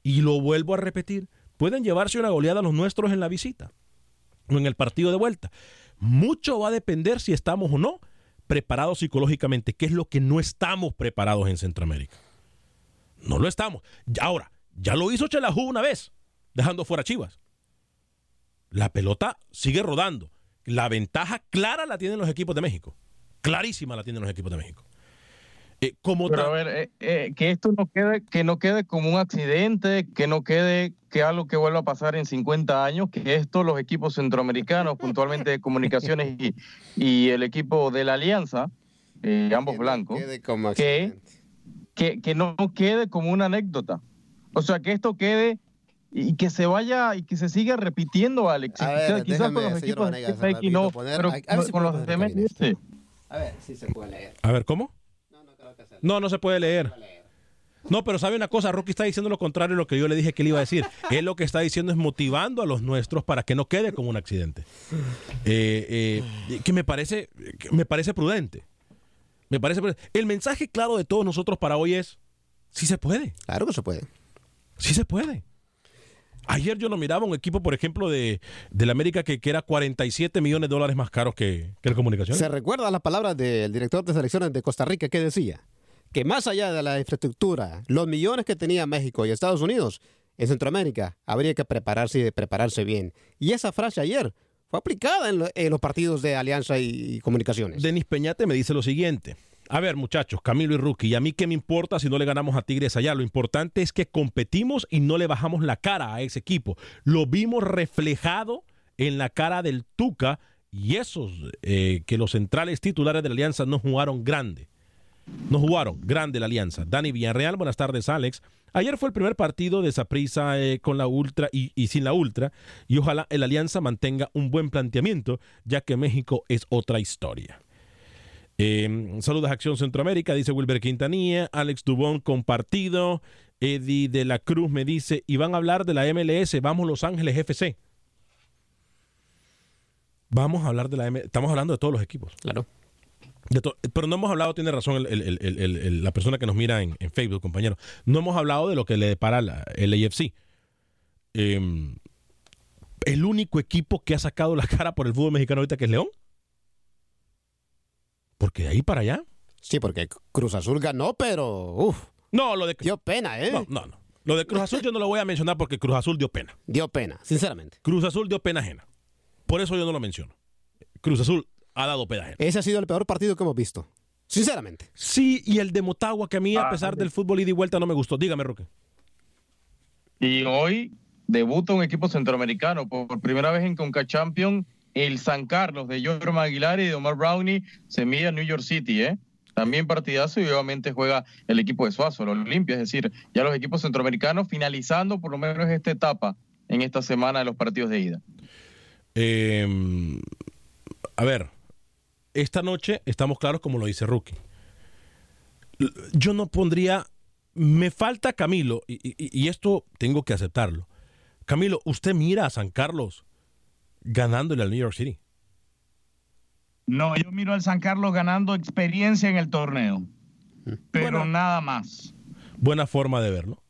Y lo vuelvo a repetir. Pueden llevarse una goleada a los nuestros en la visita o en el partido de vuelta. Mucho va a depender si estamos o no preparados psicológicamente, que es lo que no estamos preparados en Centroamérica. No lo estamos. Ahora, ya lo hizo Chelajú una vez, dejando fuera a Chivas. La pelota sigue rodando. La ventaja clara la tienen los equipos de México. Clarísima la tienen los equipos de México. Eh, como Pero a ver, eh, eh, que esto no quede, que no quede como un accidente, que no quede que algo que vuelva a pasar en 50 años, que esto los equipos centroamericanos, puntualmente de comunicaciones y, y el equipo de la Alianza, eh, ambos blancos, que, que, que no quede como una anécdota. O sea, que esto quede y que se vaya y que se siga repitiendo, Alex. A ver, Quizás- con los equipos de no, rapidito poner- pero a- a ver si con los de. A ver si se puede leer. A ver, ¿cómo? No, no se puede leer. No, pero sabe una cosa, Rocky está diciendo lo contrario a lo que yo le dije que él iba a decir. Él lo que está diciendo es motivando a los nuestros para que no quede como un accidente. Eh, eh, que me parece, que me parece prudente. Me parece prudente. El mensaje claro de todos nosotros para hoy es, sí se puede. Claro que se puede. Sí se puede. Ayer yo no miraba un equipo, por ejemplo, de, de la América que, que era 47 millones de dólares más caros que, que el Comunicación. ¿Se recuerda las palabras del director de selecciones de Costa Rica que decía? Que más allá de la infraestructura, los millones que tenía México y Estados Unidos, en Centroamérica habría que prepararse y prepararse bien. Y esa frase ayer fue aplicada en, lo- en los partidos de Alianza y, y Comunicaciones. Denis Peñate me dice lo siguiente. A ver, muchachos, Camilo y Rookie, ¿y a mí qué me importa si no le ganamos a Tigres allá? Lo importante es que competimos y no le bajamos la cara a ese equipo. Lo vimos reflejado en la cara del Tuca y esos eh, que los centrales titulares de la Alianza no jugaron grande. No jugaron grande la Alianza. Dani Villarreal, buenas tardes, Alex. Ayer fue el primer partido de Saprissa eh, con la Ultra y, y, sin la Ultra, y ojalá el Alianza mantenga un buen planteamiento, ya que México es otra historia. Eh, saludos a Acción Centroamérica, dice Wilber Quintanilla, Alex Dubón compartido, Eddie de la Cruz me dice, y van a hablar de la MLS, vamos Los Ángeles FC. Vamos a hablar de la MLS, estamos hablando de todos los equipos. Claro. pero no hemos hablado, tiene razón el, el, el, la persona que nos mira en, en, Facebook, compañero. No hemos hablado de lo que le depara la, el AFC. Eh, el único equipo que ha sacado la cara por el fútbol mexicano ahorita que es León. Porque de ahí para allá. Sí, porque Cruz Azul ganó, pero. Uf, no, lo de. Dio pena, ¿eh? No, no, no. Lo de Cruz Azul yo no lo voy a mencionar porque Cruz Azul dio pena. Dio pena, sinceramente. Cruz Azul dio pena ajena. Por eso yo no lo menciono. Cruz Azul ha dado pena ajena. Ese ha sido el peor partido que hemos visto. Sinceramente. Sí, y el de Motagua, que a mí, a pesar del fútbol ida y vuelta, no me gustó. Dígame, Roque. Y hoy debuta un equipo centroamericano. Por primera vez en Conca Champion, el San Carlos de Jorma Aguilar y de Omar Brownie se mide a New York City, ¿eh? También partidazo y obviamente juega el equipo de Suazo, el Olimpia, es decir, ya los equipos centroamericanos finalizando por lo menos esta etapa en esta semana de los partidos de ida. Eh, a ver, esta noche estamos claros como lo dice Rookie. Yo no pondría, me falta Camilo, y esto tengo que aceptarlo. Camilo, usted mira a San Carlos ganándole al New York City. No, yo miro al San Carlos ganando experiencia en el torneo. Pero bueno, nada más. Buena forma de verlo.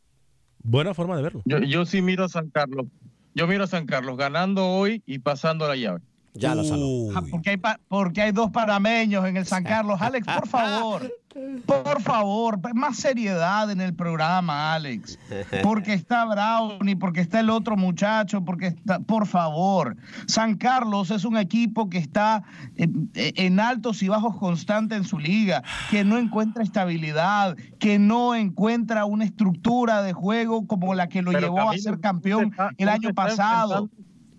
Buena forma de verlo. Yo, yo, sí miro a San Carlos. Yo miro a San Carlos ganando hoy y pasando la llave. Ya lo saludó. Porque hay, porque hay dos panameños en el San Carlos. Alex, por favor. Por favor, más seriedad en el programa, Alex. Porque está Brownie, porque está el otro muchacho, porque está. Por favor. San Carlos es un equipo que está en, en altos y bajos constantes en su liga, que no encuentra estabilidad, que no encuentra una estructura de juego como la que lo Pero llevó Camilo, a ser campeón está- el año pasado.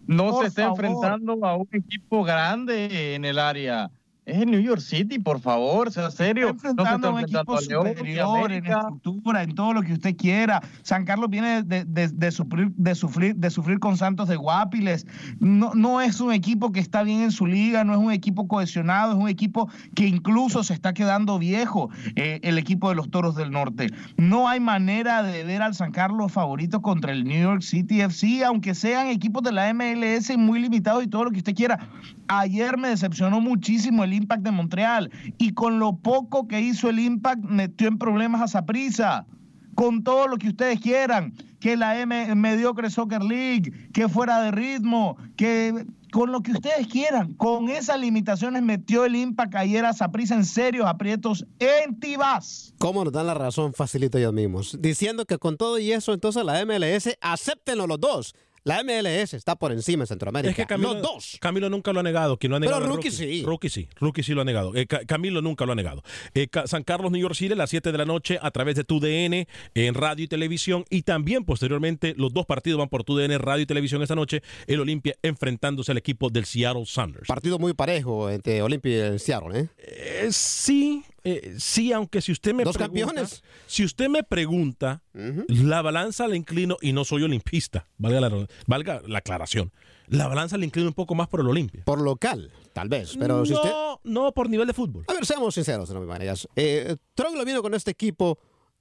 No Por se está favor. enfrentando a un equipo grande en el área. Es el New York City, por favor, sea serio. Está no se enfrentando está un equipo a superior en estructura, en todo lo que usted quiera. San Carlos viene de, de- de sufrir, de, sufrir, de sufrir con Santos de Guapiles. No, no es un equipo que está bien en su liga, no es un equipo cohesionado, es un equipo que incluso se está quedando viejo, eh, el equipo de los Toros del Norte. No hay manera de ver al San Carlos favorito contra el New York City FC, aunque sean equipos de la MLS muy limitados y todo lo que usted quiera. Ayer me decepcionó muchísimo el Impact de Montreal y con lo poco que hizo el Impact metió en problemas a Saprissa. Con todo lo que ustedes quieran, que la M mediocre Soccer League, que fuera de ritmo, que con lo que ustedes quieran, con esas limitaciones metió el Impact ayer a Saprissa en serios aprietos en Tibás. ¿Cómo nos dan la razón facilito ellos mismos? Diciendo que con todo y eso, entonces la MLS, acéptenlo los dos. La MLS está por encima en Centroamérica. Es que Camilo, los dos. Camilo nunca lo ha negado. Quien lo ha Pero negado es Rookie sí. Rookie sí. Rookie sí lo ha negado. Eh, Ca- Camilo nunca lo ha negado. Eh, San Carlos, New York City, a las 7 de la noche a través de TUDN en radio y televisión. Y también posteriormente los dos partidos van por TUDN, radio y televisión esta noche. El Olimpia enfrentándose al equipo del Seattle Sounders. Partido muy parejo entre Olimpia y el Seattle, ¿eh? Eh, sí, eh, sí, aunque si usted me Dos pregunta, campeones. si usted me pregunta, la balanza la inclino y no soy olimpista, valga la, valga la aclaración. La balanza la inclino un poco más por el Olimpia. Por local, tal vez. Pero no, si usted. no por nivel de fútbol. A ver, seamos sinceros, no me maneras. Eh, Troglio vino con este equipo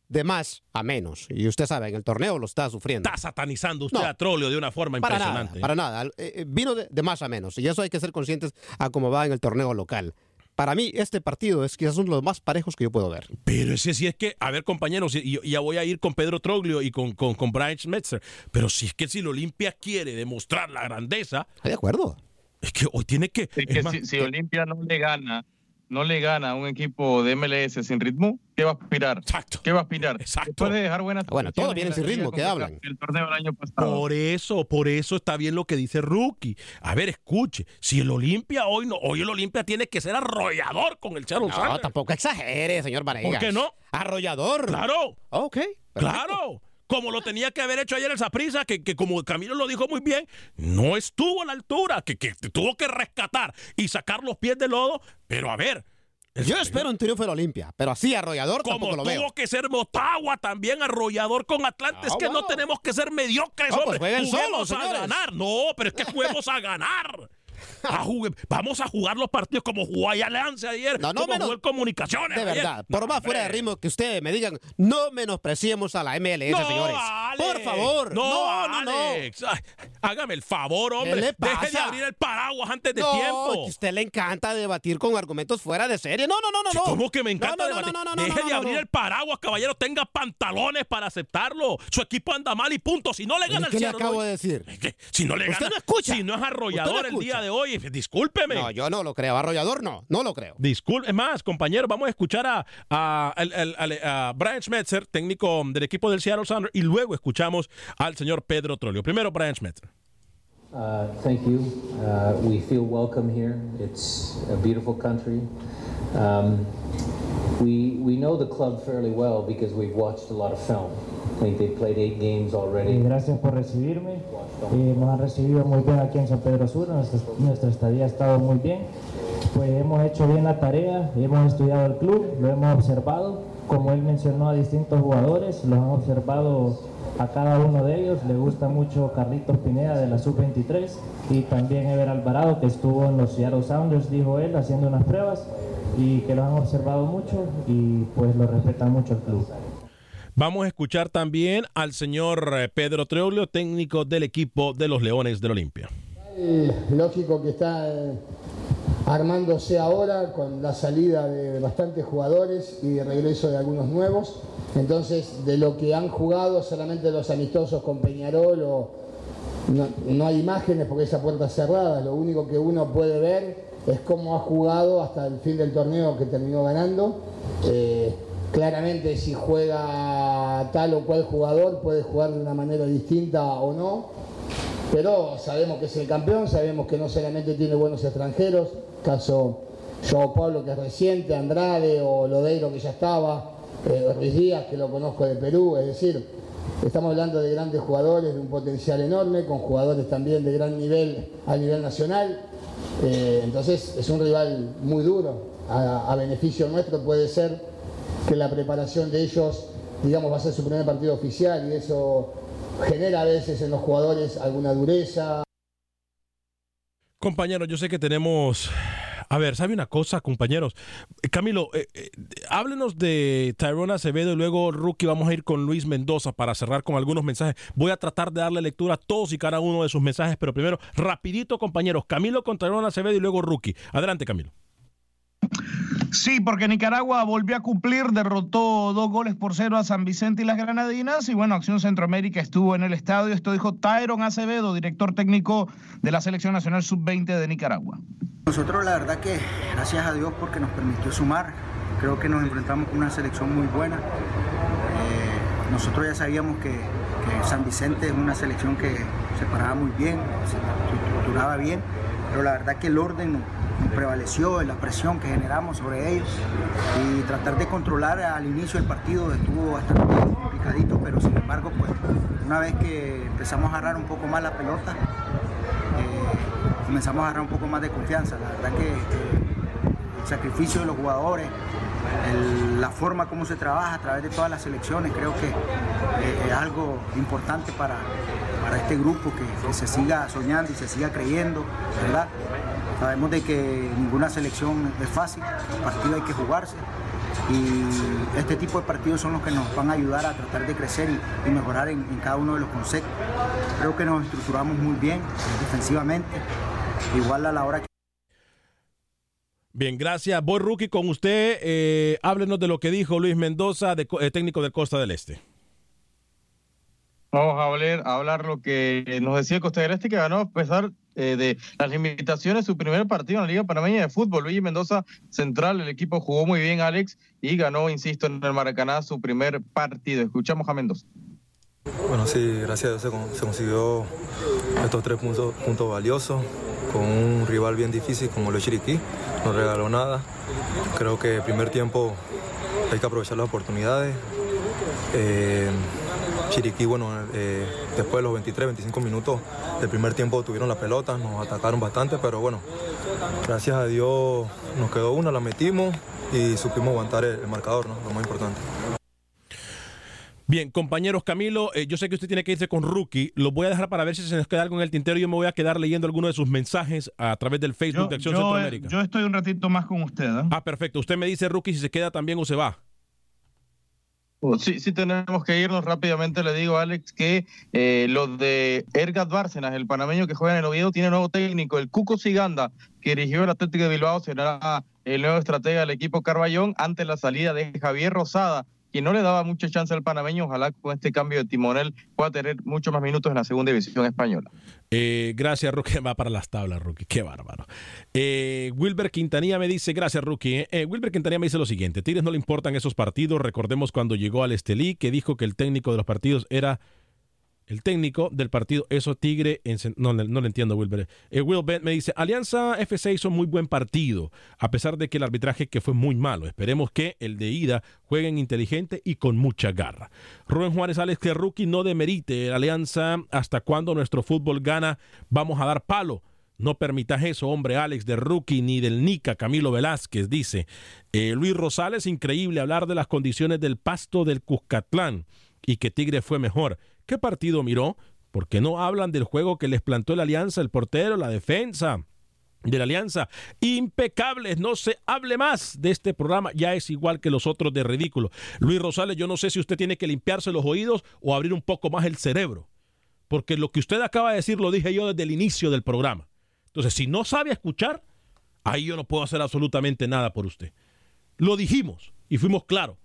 de más a menos. Y usted sabe, en el torneo lo está sufriendo. Está satanizando usted No. a Trolio de una forma Para impresionante. nada, para nada. Eh, eh, vino de, de más a menos. Y eso hay que ser conscientes a cómo va en el torneo local. Para mí, este partido es quizás uno de los más parejos que yo puedo ver. Pero ese sí es que, a ver, compañeros, y, y ya voy a ir con Pedro Troglio y con, con, con Brian Schmetzer. Pero si es que si el Olimpia quiere demostrar la grandeza, ¿Está de acuerdo? es que hoy tiene que. Es que más, si, si Olimpia no le gana no le gana a un equipo de MLS sin ritmo, ¿qué va a aspirar? Exacto. ¿Qué va a aspirar? Exacto. Después de dejar buenas Bueno, todo viene sin ritmo, ¿qué hablan? El torneo del año pasado. Por eso, por eso está bien lo que dice Rookie. A ver, escuche, si el Olimpia hoy no, hoy el Olimpia tiene que ser arrollador con el Seattle No, tampoco exagere, señor Varegas. ¿Por qué no? Arrollador. Claro, Ok. perfecto. claro. Como lo tenía que haber hecho ayer el Saprisa, que, que como Camilo lo dijo muy bien, no estuvo a la altura, que, que tuvo que rescatar y sacar los pies del lodo. Pero a ver, Yo espero un triunfo del Olimpia, pero así arrollador como tampoco lo tuvo veo. que ser Motagua también arrollador con Atlante, es Ah, que no tenemos que ser mediocres, No, pues hombre. jueguen Juguemos solos, a señores. ganar. No, pero es que juguemos a ganar. A Vamos a jugar los partidos como jugó allá Alianza ayer, No, no como menos- jugó el Comunicaciones. De ayer. verdad, por No, más fuera de ritmo que ustedes me digan, no menospreciemos a la MLS, No, señores. Alex. Por favor. No, No. Alex. Ay, hágame el favor, hombre. Deje de abrir el paraguas antes de tiempo. a usted le encanta debatir con argumentos fuera de serie. No, no, no, no, no. ¿Cómo que me encanta No, no, no, debatir? no, no, no, Deje de abrir el paraguas, caballero. Tenga pantalones para aceptarlo. Su equipo anda mal y punto. Si no le gana el ¿Qué le acabo de decir? Si no le gana, no escucha. si no es arrollador el día de hoy, discúlpeme. No, yo no lo creo. Arrollador no, no lo creo. Disculpe, es más, compañero, vamos a escuchar a, a- a Brian Schmetzer, técnico del equipo del Seattle Sounders, y luego escuchamos al señor Pedro Trolio. Primero, Brian Schmetzer. Uh, thank you. Uh, we feel welcome here. It's a beautiful country. Um, we we know the club fairly well because we've watched a lot of film. I think they played eight games already. Gracias por recibirme. Eh, nos han recibido muy bien aquí en San Pedro Sur. Nuestra, nuestra estadía ha estado muy bien. Pues hemos hecho bien la tarea, hemos estudiado el club, lo hemos observado. Como él mencionó a distintos jugadores, los han observado a cada uno de ellos. Le gusta mucho Carlitos Pineda de la Sub-23 y también Ever Alvarado que estuvo en los Seattle Sounders, dijo él, haciendo unas pruebas y que lo han observado mucho y pues lo respetan mucho el club. Vamos a escuchar también al señor eh, Pedro Treulio, técnico del equipo de los Leones del Olimpia. Eh, lógico que está eh, armándose ahora con la salida de bastantes jugadores y de regreso de algunos nuevos. Entonces, de lo que han jugado solamente los amistosos con Peñarol no hay imágenes porque esa puerta es cerrada. Lo único que uno puede ver es cómo ha jugado hasta el fin del torneo que terminó ganando. Eh, claramente si juega tal o cual jugador puede jugar de una manera distinta o no. Pero sabemos que es el campeón, sabemos que no solamente tiene buenos extranjeros, caso Joao Pablo que es reciente, Andrade o Lodeiro que ya estaba, eh, Díaz que lo conozco de Perú, es decir, estamos hablando de grandes jugadores de un potencial enorme, con jugadores también de gran nivel a nivel nacional, Eh, entonces es un rival muy duro, a, a beneficio nuestro puede ser que la preparación de ellos, digamos, va a ser su primer partido oficial y eso genera a veces en los jugadores alguna dureza. Compañeros, yo sé que tenemos... A ver, ¿sabe una cosa, compañeros? Eh, Camilo, eh, eh, háblenos de Tyrone Acevedo y luego, Rookie, vamos a ir con Luis Mendoza para cerrar con algunos mensajes. Voy a tratar de darle lectura a todos y cada uno de sus mensajes, pero primero, rapidito, compañeros. Camilo con Tyrone Acevedo y luego Rookie. Adelante, Camilo. Sí, porque Nicaragua volvió a cumplir, derrotó dos goles por cero a San Vicente y las Granadinas. Y bueno, Acción Centroamérica estuvo en el estadio. Esto dijo Tyron Acevedo, director técnico de la Selección Nacional Sub-20 de Nicaragua. Nosotros la verdad que gracias a Dios porque nos permitió sumar, creo que nos enfrentamos con una selección muy buena. Eh, nosotros ya sabíamos que, que San Vicente es una selección que se paraba muy bien, se estructuraba bien, pero la verdad que el orden prevaleció en la presión que generamos sobre ellos y tratar de controlar al inicio del partido estuvo bastante complicadito, pero sin embargo pues una vez que empezamos a agarrar un poco más la pelota, eh, comenzamos a agarrar un poco más de confianza. La verdad que, el sacrificio de los jugadores, la forma como se trabaja a través de todas las selecciones, creo que eh, es algo importante para, para este grupo que, que se siga soñando y se siga creyendo, ¿verdad? Sabemos de que ninguna selección es fácil, el partido hay que jugarse y este tipo de partidos son los que nos van a ayudar a tratar de crecer y, mejorar en, cada uno de los conceptos. Creo que nos estructuramos muy bien defensivamente, igual a la hora que... Bien, gracias. Voy, Rookie, con usted. Eh, háblenos de lo que dijo Luis Mendoza, eh, técnico del Costa del Este. Vamos a hablar, a hablar lo que nos decía Costa del Este, que ganó a pesar eh, de las limitaciones su primer partido en la Liga Panameña de Fútbol. Luis Mendoza Central, el equipo jugó muy bien, Alex, y ganó, insisto, en el Maracaná su primer partido. Escuchamos a Mendoza. Bueno, sí, gracias a Dios se, consiguió estos tres puntos, puntos valiosos con un rival bien difícil como lo Chiriquí. No regaló nada. Creo que el primer tiempo hay que aprovechar las oportunidades. Eh, Chiriquí, bueno, eh, después de los 23, 25 minutos del primer tiempo tuvieron la pelota, nos atacaron bastante, pero bueno, gracias a Dios nos quedó una, la metimos y supimos aguantar el, marcador, ¿no? lo más importante. Bien, compañeros, Camilo, eh, yo sé que usted tiene que irse con Rookie. Lo voy a dejar para ver si se nos queda algo en el tintero. Yo me voy a quedar leyendo algunos de sus mensajes a través del Facebook de Acción Centroamérica. Yo estoy un ratito más con usted. Ah, perfecto. Usted me dice, Rookie, si se queda también o se va. Oh, sí, sí tenemos que irnos rápidamente. Le digo, Alex, que eh, los de Ergat Bárcenas, el panameño que juega en el Oviedo, tiene nuevo técnico. El Cuco Siganda, que dirigió el Atlético de Bilbao, será el nuevo estratega del equipo Carballón ante la salida de Javier Rosada, y no le daba mucha chance al panameño. Ojalá con este cambio de timonel pueda tener muchos más minutos en la segunda división española. Eh, gracias, Rookie. Va para las tablas, Rookie. Qué bárbaro. Eh, Wilber Quintanilla me dice, gracias, Rookie. Eh, Wilber Quintanilla me dice lo siguiente: Tigres no le importan esos partidos. Recordemos cuando llegó al Estelí, que dijo que el técnico de los partidos era el técnico del partido Eso Tigre, no, no le entiendo, Wilber. Eh, Will Bent me dice, Alianza FC hizo muy buen partido, a pesar de que el arbitraje que fue muy malo. Esperemos que el de ida jueguen inteligente y con mucha garra. Rubén Juárez Alex, que rookie no demerite Alianza, hasta cuando nuestro fútbol gana, vamos a dar palo. No permitas eso, hombre, Alex, de rookie ni del Nica, Camilo Velázquez, dice. Eh, Luis Rosales, increíble hablar de las condiciones del pasto del Cuscatlán y que Tigre fue mejor. ¿Qué partido miró? ¿Por qué no hablan del juego que les plantó la Alianza, el portero, la defensa? de la Alianza. Impecables, no se hable más de este programa, ya es igual que los otros de ridículo. Luis Rosales, yo no sé si usted tiene que limpiarse los oídos o abrir un poco más el cerebro, porque lo que usted acaba de decir lo dije yo desde el inicio del programa. Entonces, si no sabe escuchar, ahí yo no puedo hacer absolutamente nada por usted. Lo dijimos y fuimos claros.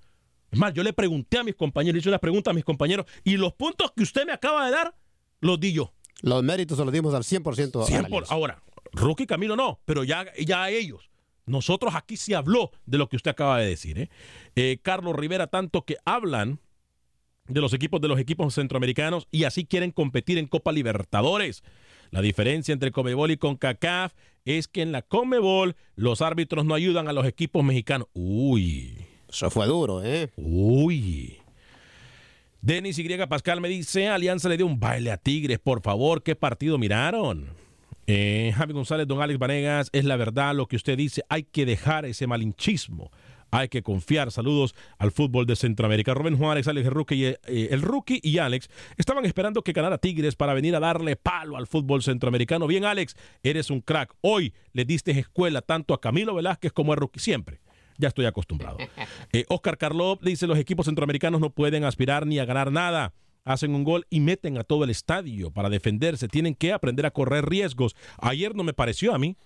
Es más, yo le pregunté a mis compañeros, hice una pregunta a mis compañeros, y los puntos que usted me acaba de dar, los di yo. Los méritos se los dimos al 100%. 100%. Ahora, Rookie Camilo no, pero ya, ya ellos. Nosotros aquí sí habló de lo que usted acaba de decir. ¿eh? Eh, Carlos Rivera, tanto que hablan de los equipos de los equipos centroamericanos y así quieren competir en Copa Libertadores. La diferencia entre Comebol y CONCACAF es que en la Comebol los árbitros no ayudan a los equipos mexicanos. Uy. Eso fue duro, ¿eh? Uy. Denis Y. Pascal me dice, Alianza le dio un baile a Tigres, por favor, ¿qué partido miraron? Eh, Javi González, don Alex Vanegas, es la verdad lo que usted dice, hay que dejar ese malinchismo, hay que confiar. Saludos al fútbol de Centroamérica. Rubén Juárez, Alex el Rookie, eh, el Rookie y Alex estaban esperando que ganara Tigres para venir a darle palo al fútbol centroamericano. Bien, Alex, eres un crack. Hoy le diste escuela tanto a Camilo Velázquez como a Rookie, siempre ya estoy acostumbrado. Eh, Oscar Carlop dice, los equipos centroamericanos no pueden aspirar ni a ganar nada. Hacen un gol y meten a todo el estadio para defenderse. Tienen que aprender a correr riesgos. Ayer no me pareció a mí.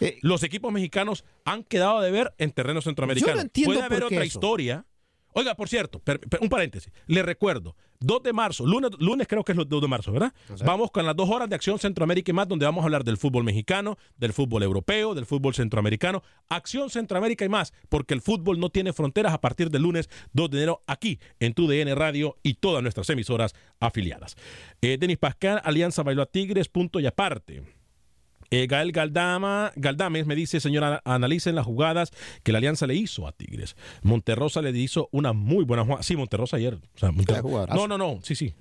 Eh, los equipos mexicanos han quedado de ver en terreno centroamericano. Puede haber otra historia Oiga, por cierto, un paréntesis. Le recuerdo, 2 de marzo, lunes, lunes creo que es el 2 de marzo, ¿verdad? Vamos con las dos horas de Acción Centroamérica y más, donde vamos a hablar del fútbol mexicano, del fútbol europeo, del fútbol centroamericano. Acción Centroamérica y más, porque el fútbol no tiene fronteras a partir del lunes 2 de enero aquí en TUDN Radio y todas nuestras emisoras afiliadas. Eh, Denis Pascal, Alianza Bailó a Tigres, punto y aparte. Eh, Gael Galdama, Galdames me dice, señora, analicen las jugadas que la Alianza le hizo a Tigres. Monterrosa le hizo una muy buena jugada. Sí, Monterrosa ayer. no, no, no, sí, sí.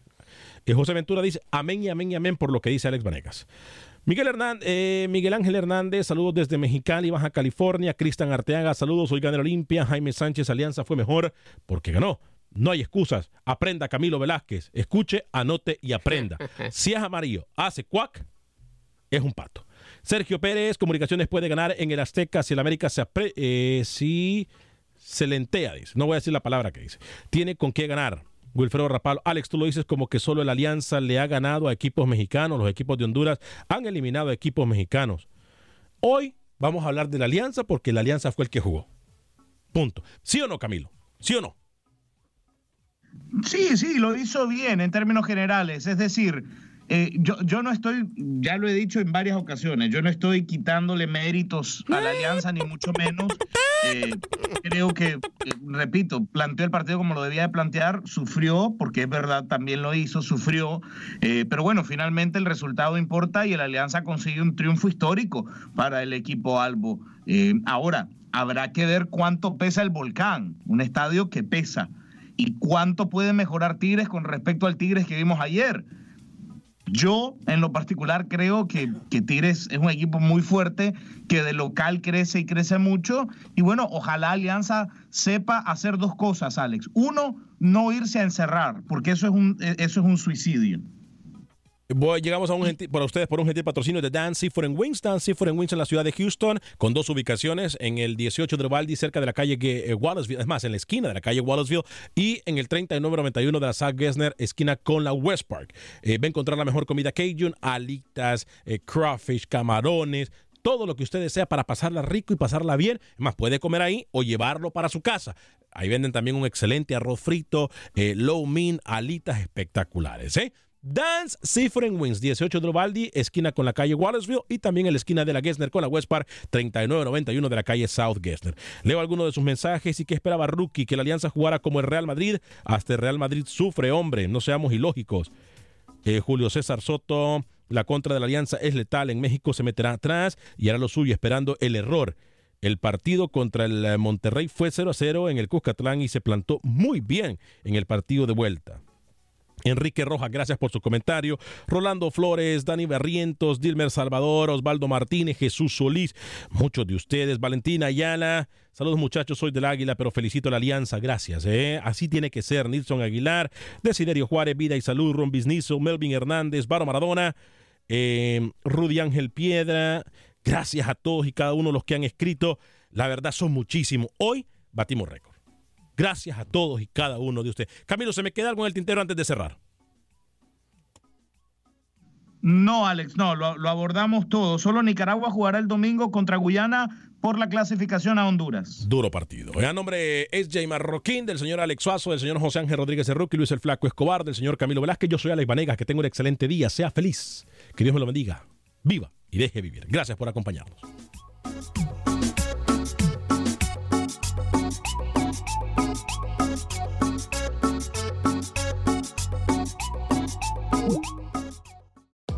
Eh, José Ventura dice, amén y amén y amén por lo que dice Alex Vanegas. Miguel, Hernández, eh, Miguel Ángel Hernández, saludos desde Mexicali, Baja California. Cristian Arteaga, saludos, hoy ganó Olimpia. Jaime Sánchez, Alianza fue mejor porque ganó. No hay excusas. Aprenda Camilo Velázquez. Escuche, anote y aprenda. Si es amarillo, hace cuac, es un pato. Sergio Pérez, Comunicaciones puede ganar en el Azteca si el América se, eh, si se lentea, dice. No voy a decir la palabra que dice. Tiene con qué ganar. Wilfredo Rapalo, Alex, tú lo dices como que solo la Alianza le ha ganado a equipos mexicanos, los equipos de Honduras han eliminado a equipos mexicanos. Hoy vamos a hablar de la Alianza porque la Alianza fue el que jugó. Punto. ¿Sí o no, Camilo? ¿Sí o no? Sí, sí, lo hizo bien en términos generales. Es decir, eh, yo, yo no estoy, ya lo he dicho en varias ocasiones, yo no estoy quitándole méritos a la alianza, ni mucho menos. Eh, creo que, eh, repito, planteó el partido como lo debía de plantear, sufrió, porque es verdad, también lo hizo, sufrió, pero bueno, finalmente el resultado importa y la alianza consigue un triunfo histórico para el equipo Albo. ahora, habrá que ver cuánto pesa el volcán, un estadio que pesa, y cuánto puede mejorar Tigres con respecto al Tigres que vimos ayer yo, en lo particular, creo que, que, Tigres es un equipo muy fuerte, que de local crece y crece mucho. Y bueno, ojalá Alianza sepa hacer dos cosas, Alex. Uno, no irse a encerrar, porque eso es un, eso es un suicidio llegamos a un gentil, para ustedes por un gentil patrocinio de Dan Seafood Wings. Dan Seafood Wings en la ciudad de Houston, con dos ubicaciones, en el 18 de Uvalde, cerca de la calle eh, Wallaceville, es más, en la esquina de la calle Wallaceville, y en el 3991 de la Sac Gessner, esquina con la West Park. Eh, va a encontrar la mejor comida Cajun, alitas, eh, crawfish, camarones, todo lo que usted desea para pasarla rico y pasarla bien. más, puede comer ahí o llevarlo para su casa. Ahí venden también un excelente arroz frito, low mean, alitas espectaculares. ¿eh? Dance Seafood Wings, 18 de Uvalde, esquina con la calle Wallaceville y también en la esquina de la Gessner con la West Park, 3991 de la calle South Gessner. Leo algunos de sus mensajes y que esperaba Rookie que la alianza jugara como el Real Madrid. Hasta el Real Madrid sufre, hombre, no seamos ilógicos. Eh, Julio César Soto, la contra de la alianza es letal. En México se meterá atrás y hará lo suyo esperando el error. El partido contra el eh, Monterrey fue 0 a 0 en el Cuscatlán y se plantó muy bien en el partido de vuelta. Enrique Rojas, gracias por su comentario. Rolando Flores, Dani Barrientos, Dilmer Salvador, Osvaldo Martínez, Jesús Solís, muchos de ustedes, Valentina Ayala. Saludos muchachos, soy del Águila, pero felicito a la alianza, gracias. ¿eh? Así tiene que ser. Nilson Aguilar, Desiderio Juárez, Vida y Salud, Ron Bisnizo, Melvin Hernández, Varo Maradona, eh, Rudy Ángel Piedra. Gracias a todos y cada uno de los que han escrito. La verdad son muchísimos. Hoy batimos récord. Gracias a todos y cada uno de ustedes. Camilo, ¿se me queda algo en el tintero antes de cerrar? No, Alex, no, lo, abordamos todo. Solo Nicaragua jugará el domingo contra Guyana por la clasificación a Honduras. Duro partido. En nombre es Jay Marroquín, del señor Alex Suazo, del señor José Ángel Rodríguez de Luis el Flaco Escobar, del señor Camilo Velázquez. Yo soy Alex Vanegas, que tenga un excelente día. Sea feliz. Que Dios me lo bendiga. Viva y deje vivir. Gracias por acompañarnos.